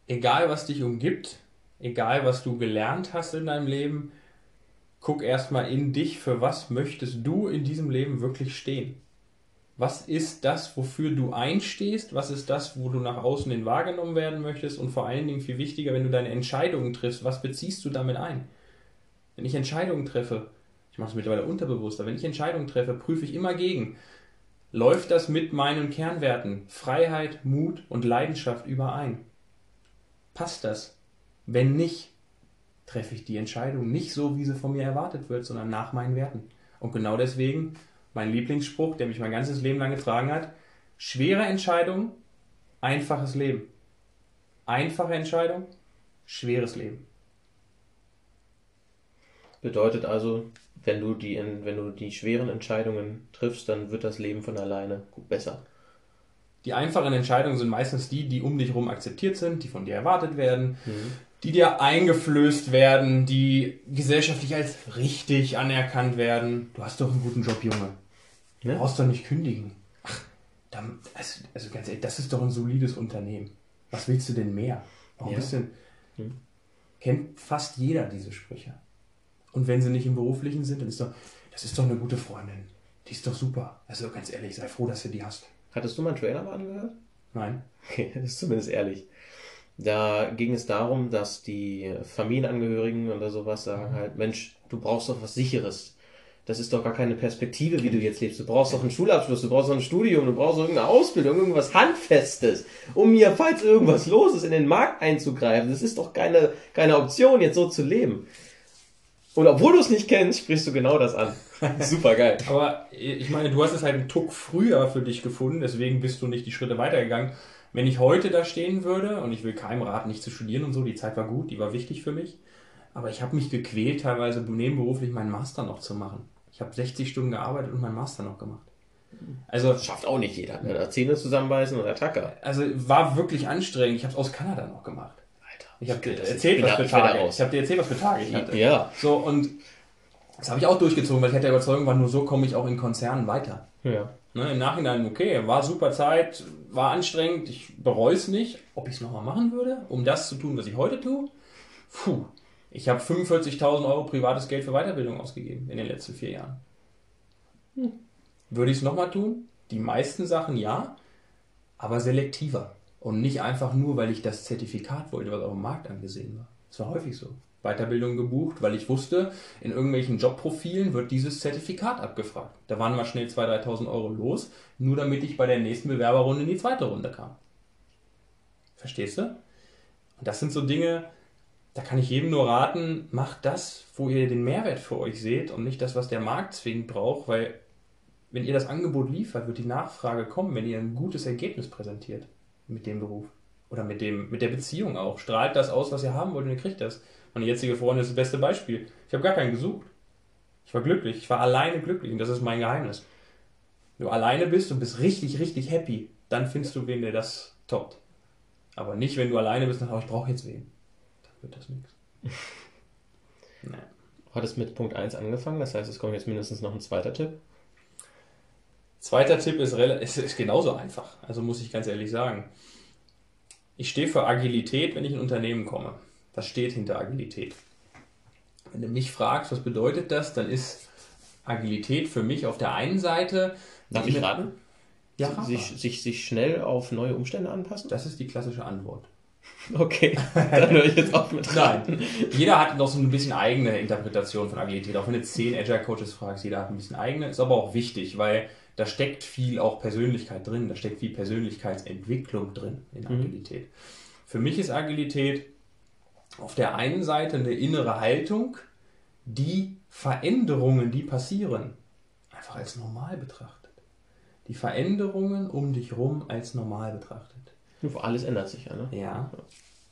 Egal, was dich umgibt, egal, was du gelernt hast in deinem Leben, guck erstmal in dich, für was möchtest du in diesem Leben wirklich stehen. Was ist das, wofür du einstehst? Was ist das, wo du nach außen hin wahrgenommen werden möchtest? Und vor allen Dingen viel wichtiger, wenn du deine Entscheidungen triffst, was beziehst du damit ein? Wenn ich Entscheidungen treffe, ich mache es mittlerweile unterbewusster, wenn ich Entscheidungen treffe, prüfe ich immer gegen. Läuft das mit meinen Kernwerten Freiheit, Mut und Leidenschaft überein? Passt das? Wenn nicht, treffe ich die Entscheidung nicht so, wie sie von mir erwartet wird, sondern nach meinen Werten. Und genau deswegen mein Lieblingsspruch, der mich mein ganzes Leben lang getragen hat, schwere Entscheidung, einfaches Leben. Einfache Entscheidung, schweres Leben. Bedeutet also, wenn du die, wenn du die schweren Entscheidungen triffst, dann wird das Leben von alleine besser. Die einfachen Entscheidungen sind meistens die, die um dich herum akzeptiert sind, die von dir erwartet werden, mhm. die dir eingeflößt werden, die gesellschaftlich als richtig anerkannt werden. Du hast doch einen guten Job, Junge. Du ja? brauchst doch nicht kündigen. Ach, dann, also, also, ganz ehrlich, das ist doch ein solides Unternehmen. Was willst du denn mehr? Warum ja. bist du denn, mhm. Kennt fast jeder diese Sprüche. Und wenn sie nicht im Beruflichen sind, dann ist doch, das ist doch eine gute Freundin. Die ist doch super. Also ganz ehrlich, sei froh, dass du die hast. Hattest du meinen Trailer mal angehört? Nein. Okay, das ist zumindest ehrlich. Da ging es darum, dass die Familienangehörigen oder sowas sagen mhm. halt, Mensch, du brauchst doch was Sicheres. Das ist doch gar keine Perspektive, wie du jetzt lebst. Du brauchst doch einen Schulabschluss, du brauchst doch ein Studium, du brauchst doch irgendeine Ausbildung, irgendwas Handfestes, um mir, falls irgendwas los ist, in den Markt einzugreifen. Das ist doch keine, keine Option, jetzt so zu leben. Und obwohl du es nicht kennst, sprichst du genau das an. Super geil. Aber ich meine, du hast es halt einen Tuck früher für dich gefunden, deswegen bist du nicht die Schritte weitergegangen. Wenn ich heute da stehen würde, und ich will keinem raten, nicht zu studieren und so, die Zeit war gut, die war wichtig für mich, aber ich habe mich gequält, teilweise nebenberuflich meinen Master noch zu machen. Ich habe 60 Stunden gearbeitet und meinen Master noch gemacht. Also das schafft auch nicht jeder. Ne? Zähne zusammenbeißen oder Tacker. Also war wirklich anstrengend. Ich habe es aus Kanada noch gemacht. Ich habe dir erzählt, was für Tage. Ich habe dir erzählt, was für Tage ich hatte. Ja. So und das habe ich auch durchgezogen, weil ich hatte der Überzeugung, war nur so komme ich auch in Konzernen weiter. Ja. Ne, Im Nachhinein, okay, war super Zeit, war anstrengend, ich bereue es nicht. Ob ich es nochmal machen würde, um das zu tun, was ich heute tue? Puh, ich habe 45.000 Euro privates Geld für Weiterbildung ausgegeben in den letzten vier Jahren. Hm. Würde ich es nochmal tun? Die meisten Sachen ja, aber selektiver. Und nicht einfach nur, weil ich das Zertifikat wollte, was auf dem Markt angesehen war. Das war häufig so. Weiterbildung gebucht, weil ich wusste, in irgendwelchen Jobprofilen wird dieses Zertifikat abgefragt. Da waren mal schnell 2.000, 3.000 Euro los, nur damit ich bei der nächsten Bewerberrunde in die zweite Runde kam. Verstehst du? Und das sind so Dinge, da kann ich jedem nur raten, macht das, wo ihr den Mehrwert für euch seht und nicht das, was der Markt zwingend braucht, weil wenn ihr das Angebot liefert, wird die Nachfrage kommen, wenn ihr ein gutes Ergebnis präsentiert mit dem Beruf. Oder mit, dem, mit der Beziehung auch. Strahlt das aus, was ihr haben wollt und ihr kriegt das. Meine jetzige Freundin ist das beste Beispiel. Ich habe gar keinen gesucht. Ich war glücklich. Ich war alleine glücklich und das ist mein Geheimnis. Wenn du alleine bist und bist richtig, richtig happy, dann findest du wen, der das toppt. Aber nicht, wenn du alleine bist und sagst, oh, ich brauche jetzt wen. wird das nichts. Nee. Hat es mit Punkt 1 angefangen, das heißt, es kommt jetzt mindestens noch ein zweiter Tipp. Zweiter Tipp ist, ist, ist genauso einfach, also muss ich ganz ehrlich sagen. Ich stehe für Agilität, wenn ich in ein Unternehmen komme. Was steht hinter Agilität? Wenn du mich fragst, was bedeutet das, dann ist Agilität für mich auf der einen Seite. Darf ich raten? Ja, sich, sich, sich schnell auf neue Umstände anpassen? Das ist die klassische Antwort. Okay, dann höre ich jetzt auf mit Nein, jeder hat noch so ein bisschen eigene Interpretation von Agilität. Auch wenn du zehn Agile Coaches fragst, jeder hat ein bisschen eigene. Ist aber auch wichtig, weil da steckt viel auch Persönlichkeit drin. Da steckt viel Persönlichkeitsentwicklung drin in mhm. Agilität. Mhm. Für mich ist Agilität auf der einen Seite eine innere Haltung, die Veränderungen, die passieren, einfach als normal betrachtet. Die Veränderungen um dich herum als normal betrachtet. Alles ändert sich ja, ne? Ja.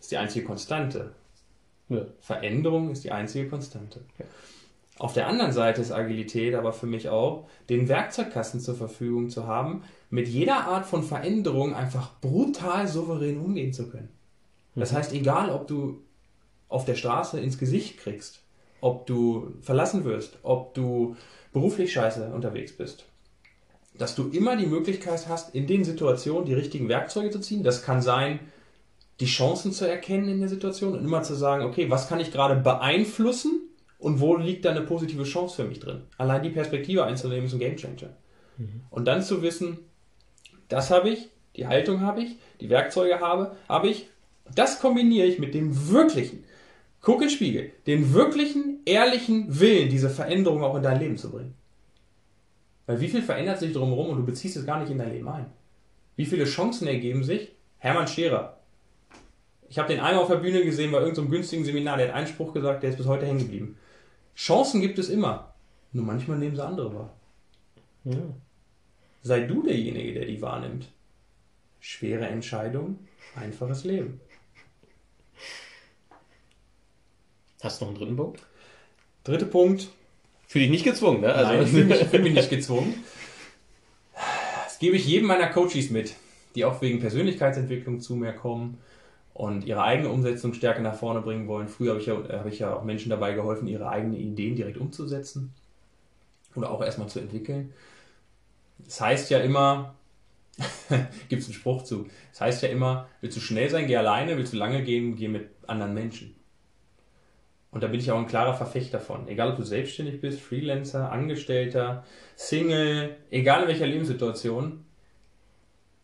Ist die einzige Konstante. Ja. Veränderung ist die einzige Konstante. Ja. Auf der anderen Seite ist Agilität aber für mich auch, den Werkzeugkasten zur Verfügung zu haben, mit jeder Art von Veränderung einfach brutal souverän umgehen zu können. Das mhm. heißt, egal ob du auf der Straße ins Gesicht kriegst, ob du verlassen wirst, ob du beruflich scheiße unterwegs bist, dass du immer die Möglichkeit hast, in den Situationen die richtigen Werkzeuge zu ziehen. Das kann sein, die Chancen zu erkennen in der Situation und immer zu sagen, okay, was kann ich gerade beeinflussen und wo liegt da eine positive Chance für mich drin? Allein die Perspektive einzunehmen ist ein Gamechanger. Mhm. Und dann zu wissen, das habe ich, die Haltung habe ich, die Werkzeuge habe, habe ich, das kombiniere ich mit dem wirklichen, guck in den Spiegel, den wirklichen, ehrlichen Willen, diese Veränderung auch in dein Leben zu bringen. Weil wie viel verändert sich drumherum und du beziehst es gar nicht in dein Leben ein? Wie viele Chancen ergeben sich? Hermann Scherer. Ich habe den einmal auf der Bühne gesehen bei irgendeinem günstigen Seminar, der hat einen Spruch gesagt, der ist bis heute hängen geblieben. Chancen gibt es immer. Nur manchmal nehmen sie andere wahr. Ja. Sei du derjenige, der die wahrnimmt. Schwere Entscheidung, einfaches Leben. Hast du noch einen dritten Punkt? Dritter Punkt, Fühle dich nicht gezwungen, ne? Also Nein, ich fühle mich, fühl mich nicht gezwungen. Das gebe ich jedem meiner Coaches mit, die auch wegen Persönlichkeitsentwicklung zu mir kommen und ihre eigene Umsetzung stärker nach vorne bringen wollen. Früher habe ich, ja, habe ich ja auch Menschen dabei geholfen, ihre eigenen Ideen direkt umzusetzen oder auch erstmal zu entwickeln. Das heißt ja immer, gibt es einen Spruch zu, das heißt ja immer, willst du schnell sein, geh alleine, willst du lange gehen, geh mit anderen Menschen. Und da bin ich auch ein klarer Verfechter von. Egal, ob du selbstständig bist, Freelancer, Angestellter, Single, egal in welcher Lebenssituation,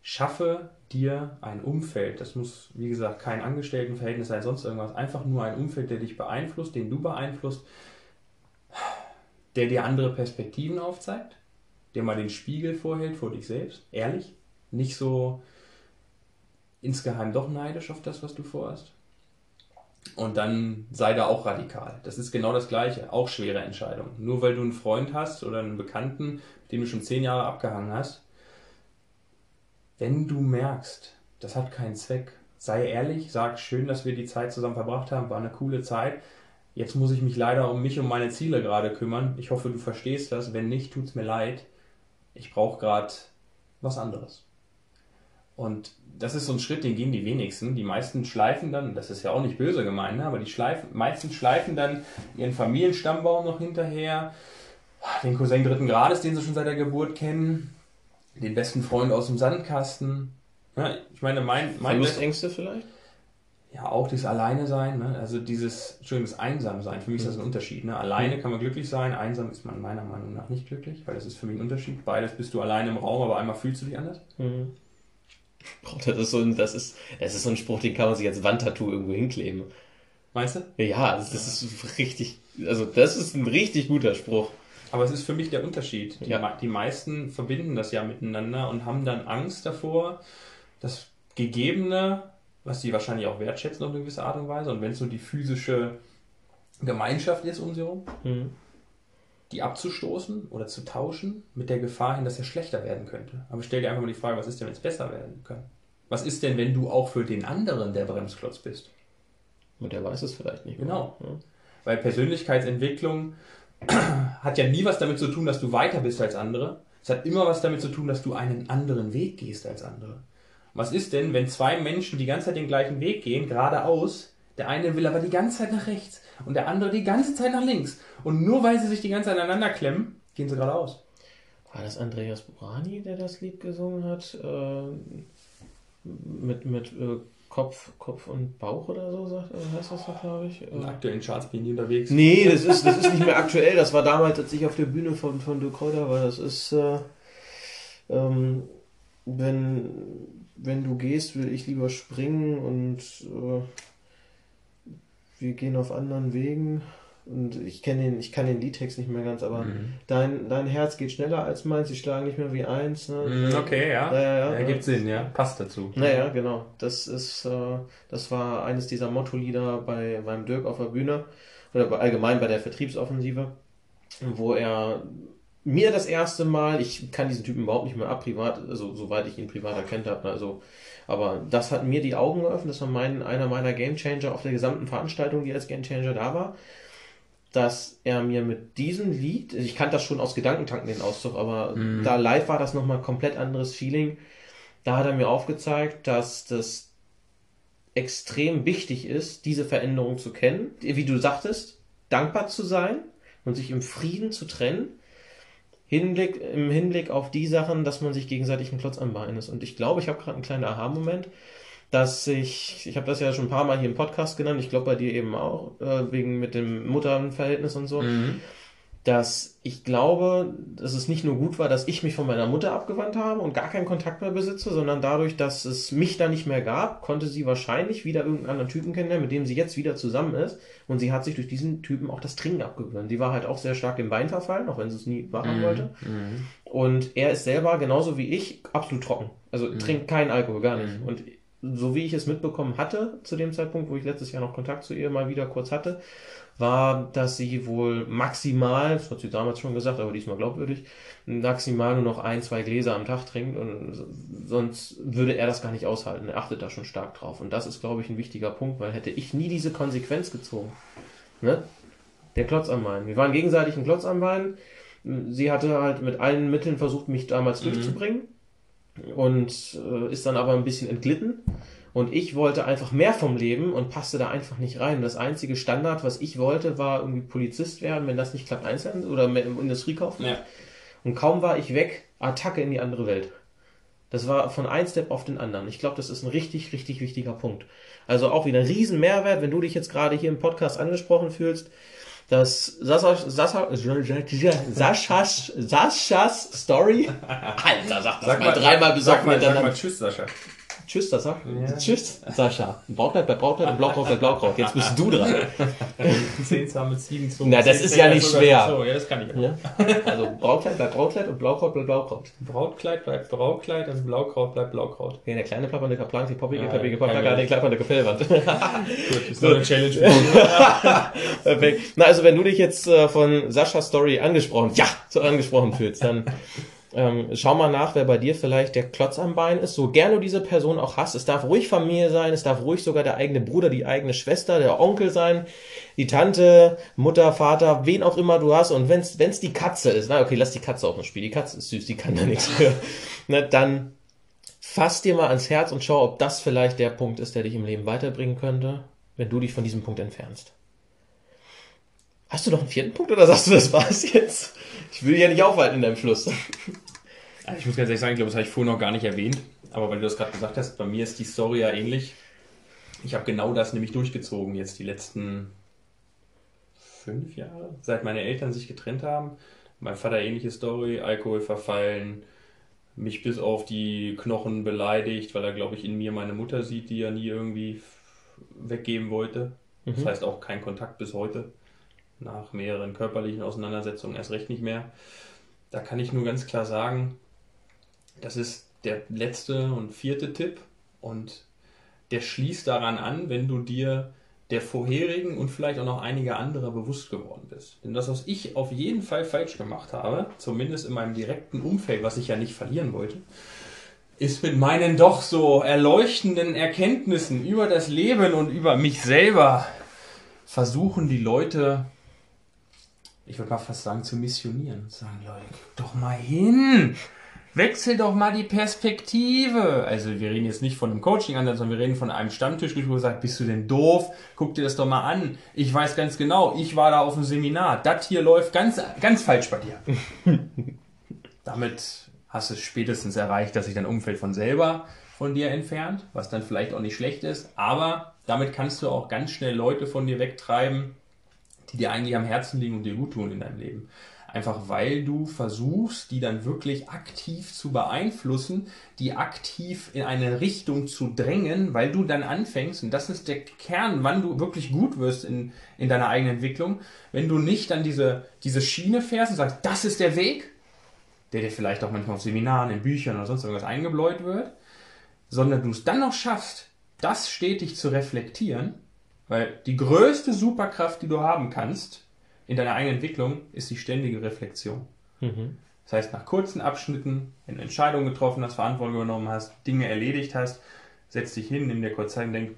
schaffe dir ein Umfeld. Das muss, wie gesagt, kein Angestelltenverhältnis sein, sonst irgendwas. Einfach nur ein Umfeld, der dich beeinflusst, den du beeinflusst, der dir andere Perspektiven aufzeigt, der mal den Spiegel vorhält vor dich selbst, ehrlich, nicht so insgeheim doch neidisch auf das, was du vorhast. Und dann sei da auch radikal. Das ist genau das Gleiche. Auch schwere Entscheidung. Nur weil du einen Freund hast oder einen Bekannten, mit dem du schon zehn Jahre abgehangen hast, wenn du merkst, das hat keinen Zweck, sei ehrlich, sag schön, dass wir die Zeit zusammen verbracht haben, war eine coole Zeit. Jetzt muss ich mich leider um mich und meine Ziele gerade kümmern. Ich hoffe, du verstehst das. Wenn nicht, tut's mir leid. Ich brauche gerade was anderes. Und das ist so ein Schritt, den gehen die wenigsten. Die meisten schleifen dann, das ist ja auch nicht böse gemeint, ne, aber die schleifen, meisten schleifen dann ihren Familienstammbaum noch hinterher, den Cousin dritten Grades, den sie schon seit der Geburt kennen, den besten Freund aus dem Sandkasten. Ja, ich meine, mein, mein Verlustängste vielleicht? Ja, auch das Alleine sein, ne? also dieses, Entschuldigung, das Einsam sein. Für mich ist das ein Unterschied. Ne? Alleine mhm. kann man glücklich sein, einsam ist man meiner Meinung nach nicht glücklich, weil das ist für mich ein Unterschied. Beides bist du alleine im Raum, aber einmal fühlst du dich anders. Mhm. Das ist, so ein, das, ist, das ist so ein Spruch, den kann man sich als Wandtattoo irgendwo hinkleben. Meinst du? Ja, das, das ist richtig, also das ist ein richtig guter Spruch. Aber es ist für mich der Unterschied. Die, ja. die meisten verbinden das ja miteinander und haben dann Angst davor, das Gegebene, was sie wahrscheinlich auch wertschätzen auf eine gewisse Art und Weise, und wenn es nur die physische Gemeinschaft ist um sie herum, mhm die abzustoßen oder zu tauschen mit der Gefahr hin, dass er schlechter werden könnte. Aber stell dir einfach mal die Frage, was ist denn, wenn es besser werden kann? Was ist denn, wenn du auch für den anderen der Bremsklotz bist? Und der weiß es vielleicht nicht. Genau. Ja. Weil Persönlichkeitsentwicklung hat ja nie was damit zu tun, dass du weiter bist als andere. Es hat immer was damit zu tun, dass du einen anderen Weg gehst als andere. Was ist denn, wenn zwei Menschen die ganze Zeit den gleichen Weg gehen, geradeaus, Der eine will aber die ganze Zeit nach rechts und der andere die ganze Zeit nach links. Und nur weil sie sich die ganze Zeit aneinander klemmen, gehen sie geradeaus. War das Andreas Burani, der das Lied gesungen hat? Äh, mit mit äh, Kopf, Kopf und Bauch oder so, sagt, äh, heißt das doch, glaube ich. In aktuellen Charts bin ich unterwegs. Nee, das ist, das ist nicht mehr aktuell. Das war damals, als ich auf der Bühne von, von Dirk Kräuter war. Das ist, äh, ähm, wenn, wenn du gehst, will ich lieber springen und äh, wir gehen auf anderen Wegen. Und ich kenne den, ich kann den Liedtext nicht mehr ganz, aber Mhm. dein, dein Herz geht schneller als meins, sie schlagen nicht mehr wie eins. Ne? Mhm, Okay, ja. Ja, ja, ja. Ergibt Sinn, ja. Passt dazu. Naja, genau. Das ist, äh, das war eines dieser Motto-Lieder bei beim Dirk auf der Bühne oder allgemein bei der Vertriebsoffensive, wo er mir das erste Mal, ich kann diesen Typen überhaupt nicht mehr ab privat, also soweit ich ihn privat erkannt habe, ne, also, aber das hat mir die Augen geöffnet. Das war mein, einer meiner Gamechanger auf der gesamten Veranstaltung, die als Gamechanger da war, dass er mir mit diesem Lied, ich kannte das schon aus Gedankentanken den Auszug, aber Mhm. da live war das nochmal komplett anderes Feeling. Da hat er mir aufgezeigt, dass das extrem wichtig ist, diese Veränderung zu kennen, wie du sagtest, dankbar zu sein und sich im Frieden zu trennen, Hinblick, im Hinblick auf die Sachen, dass man sich gegenseitig ein Klotz am Bein ist. Und ich glaube, ich habe gerade einen kleinen Aha-Moment, dass ich, ich habe das ja schon ein paar Mal hier im Podcast genannt, ich glaube bei dir eben auch, äh, wegen mit dem Mutterverhältnis und so, Mhm. dass ich glaube, dass es nicht nur gut war, dass ich mich von meiner Mutter abgewandt habe und gar keinen Kontakt mehr besitze, sondern dadurch, dass es mich da nicht mehr gab, konnte sie wahrscheinlich wieder irgendeinen anderen Typen kennenlernen, mit dem sie jetzt wieder zusammen ist. Und sie hat sich durch diesen Typen auch das Trinken abgewöhnt. Sie war halt auch sehr stark im Wein verfallen, auch wenn sie es nie machen wollte. Mhm. Und er ist selber, genauso wie ich, absolut trocken. Also trinkt keinen Alkohol, gar nicht. Und so wie ich es mitbekommen hatte, zu dem Zeitpunkt, wo ich letztes Jahr noch Kontakt zu ihr mal wieder kurz hatte, war, dass sie wohl maximal, das hat sie damals schon gesagt, aber diesmal glaubwürdig, maximal nur noch ein, zwei Gläser am Tag trinkt und sonst würde er das gar nicht aushalten. Er achtet da schon stark drauf. Und das ist, glaube ich, ein wichtiger Punkt, weil hätte ich nie diese Konsequenz gezogen. Ne? Der Klotz am Bein. Wir waren gegenseitig ein Klotz am Bein. Sie hatte halt mit allen Mitteln versucht, mich damals durchzubringen und äh, ist dann aber ein bisschen entglitten. Und ich wollte einfach mehr vom Leben und passte da einfach nicht rein. Das einzige Standard, was ich wollte, war irgendwie Polizist werden, wenn das nicht klappt, Einzelhandel oder im Industriekaufmann. Ja. Und kaum war ich weg, Attacke in die andere Welt. Das war von ein Step auf den anderen. Ich glaube, das ist ein richtig, richtig wichtiger Punkt. Also auch wieder ein riesen Mehrwert, wenn du dich jetzt gerade hier im Podcast angesprochen fühlst, dass Sascha, Sascha, Saschas, Saschas Story. Alter, sag das mal, dreimal sag besoffen mal, sag mal Tschüss, Sascha. Tschüss, Sascha. Ja. Tschüss, Sascha. Brautkleid bei Brautkleid und Blaukraut bei Blaukraut. Jetzt bist du dran. Zehn zahme Ziegen zu. Na, das ist ja nicht schwer. So, ja, das kann ich auch. Ja? Also Brautkleid bleibt Brautkleid und Blaukraut bleibt Blaukraut. Brautkleid bleibt Brautkleid und Blaukraut bleibt Blaukraut. Okay, der kleine plappernde Kaplan, die poppige, Ja, Paprika, Mensch. die klappernde Gefellwand. Gut, ist noch eine Challenge. Perfekt. Na, also wenn du dich jetzt äh, von Saschas Story angesprochen, ja, so angesprochen fühlst, dann ähm, schau mal nach, wer bei dir vielleicht der Klotz am Bein ist, so gern du diese Person auch hast. Es darf ruhig Familie sein, es darf ruhig sogar der eigene Bruder, die eigene Schwester, der Onkel sein, die Tante, Mutter, Vater, wen auch immer du hast. Und wenn's wenn's die Katze ist, na okay, lass die Katze auch noch spielen. Die Katze ist süß, die kann da nichts für. Na, dann fass dir mal ans Herz und schau, ob das vielleicht der Punkt ist, der dich im Leben weiterbringen könnte, wenn du dich von diesem Punkt entfernst. Hast du noch einen vierten Punkt oder sagst du, das war's jetzt? Ich will ja nicht aufhalten in deinem Fluss. Ich muss ganz ehrlich sagen, ich glaube, das habe ich vorhin noch gar nicht erwähnt. Aber weil du das gerade gesagt hast, bei mir ist die Story ja ähnlich. Ich habe genau das nämlich durchgezogen jetzt die letzten fünf Jahre, seit meine Eltern sich getrennt haben. Mein Vater ähnliche Story, Alkohol verfallen, mich bis auf die Knochen beleidigt, weil er, glaube ich, in mir meine Mutter sieht, die er nie irgendwie weggeben wollte. Das heißt auch kein Kontakt bis heute. Nach mehreren körperlichen Auseinandersetzungen erst recht nicht mehr. Da kann ich nur ganz klar sagen, das ist der letzte und vierte Tipp und der schließt daran an, wenn du dir der vorherigen und vielleicht auch noch einiger anderer bewusst geworden bist. Denn das, was ich auf jeden Fall falsch gemacht habe, zumindest in meinem direkten Umfeld, was ich ja nicht verlieren wollte, ist mit meinen doch so erleuchtenden Erkenntnissen über das Leben und über mich selber versuchen die Leute, ich würde mal fast sagen, zu missionieren. Sagen, Leute, guck doch mal hin. Wechsel doch mal die Perspektive. Also wir reden jetzt nicht von einem Coaching-Ansatz, sondern wir reden von einem Stammtisch, wo du sagst, bist du denn doof? Guck dir das doch mal an. Ich weiß ganz genau, ich war da auf dem Seminar. Das hier läuft ganz, ganz falsch bei dir. Damit hast du es spätestens erreicht, dass sich dein Umfeld von selber von dir entfernt, was dann vielleicht auch nicht schlecht ist. Aber damit kannst du auch ganz schnell Leute von dir wegtreiben, die dir eigentlich am Herzen liegen und dir gut tun in deinem Leben. Einfach weil du versuchst, die dann wirklich aktiv zu beeinflussen, die aktiv in eine Richtung zu drängen, weil du dann anfängst, und das ist der Kern, wann du wirklich gut wirst in, in deiner eigenen Entwicklung, wenn du nicht dann diese, diese Schiene fährst und sagst, das ist der Weg, der dir vielleicht auch manchmal auf Seminaren, in Büchern oder sonst irgendwas eingebläut wird, sondern du es dann noch schaffst, das stetig zu reflektieren, weil die größte Superkraft, die du haben kannst, in deiner eigenen Entwicklung ist die ständige Reflexion. Mhm. Das heißt, nach kurzen Abschnitten, wenn du Entscheidungen getroffen hast, Verantwortung übernommen hast, Dinge erledigt hast, setz dich hin, nimm dir kurz Zeit und denk,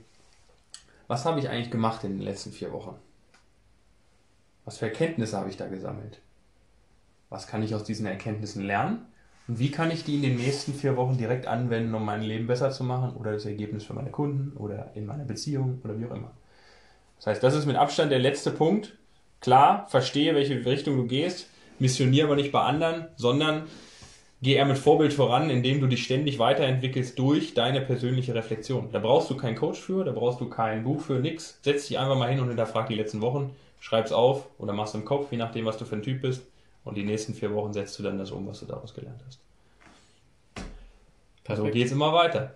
was habe ich eigentlich gemacht in den letzten vier Wochen? Was für Erkenntnisse habe ich da gesammelt? Was kann ich aus diesen Erkenntnissen lernen? Und wie kann ich die in den nächsten vier Wochen direkt anwenden, um mein Leben besser zu machen oder das Ergebnis für meine Kunden oder in meiner Beziehung oder wie auch immer? Das heißt, das ist mit Abstand der letzte Punkt, Klar, verstehe, welche Richtung du gehst, missioniere aber nicht bei anderen, sondern geh eher mit Vorbild voran, indem du dich ständig weiterentwickelst durch deine persönliche Reflexion. Da brauchst du keinen Coach für, da brauchst du kein Buch für, nix. Setz dich einfach mal hin und hinterfrag die letzten Wochen, schreib's auf oder mach's im Kopf, je nachdem, was du für ein Typ bist. Und die nächsten vier Wochen setzt du dann das um, was du daraus gelernt hast. Perfekt. So geht's immer weiter.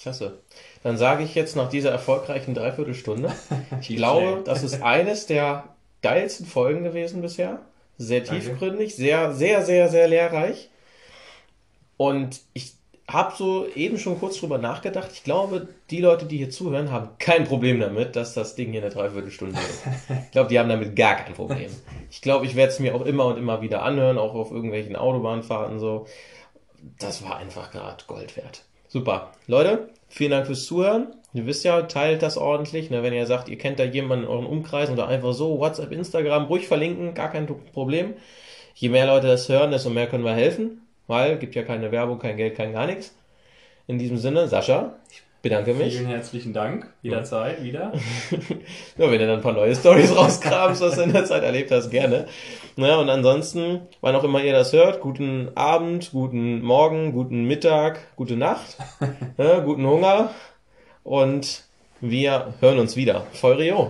Klasse. Dann sage ich jetzt nach dieser erfolgreichen Dreiviertelstunde, ich glaube, das ist eines der geilsten Folgen gewesen bisher. Sehr tiefgründig, sehr, sehr, sehr, sehr lehrreich. Und ich habe so eben schon kurz drüber nachgedacht. Ich glaube, die Leute, die hier zuhören, haben kein Problem damit, dass das Ding hier eine Dreiviertelstunde ist. Ich glaube, die haben damit gar kein Problem. Ich glaube, ich werde es mir auch immer und immer wieder anhören, auch auf irgendwelchen Autobahnfahrten so. Das war einfach gerade Gold wert. Super. Leute, vielen Dank fürs Zuhören. Ihr wisst ja, teilt das ordentlich. Ne? Wenn ihr sagt, ihr kennt da jemanden in euren Umkreis oder einfach so WhatsApp, Instagram, ruhig verlinken, gar kein Problem. Je mehr Leute das hören, desto mehr können wir helfen, weil gibt ja keine Werbung, kein Geld, kein gar nichts. In diesem Sinne, Sascha, ich bedanke mich. Vielen herzlichen Dank. Jederzeit wieder. ja, wenn du dann ein paar neue Stories rauskramst, was du in der Zeit erlebt hast, gerne. Ja, und ansonsten, wann auch immer ihr das hört, guten Abend, guten Morgen, guten Mittag, gute Nacht, ja, guten Hunger und wir hören uns wieder. Voll Rio.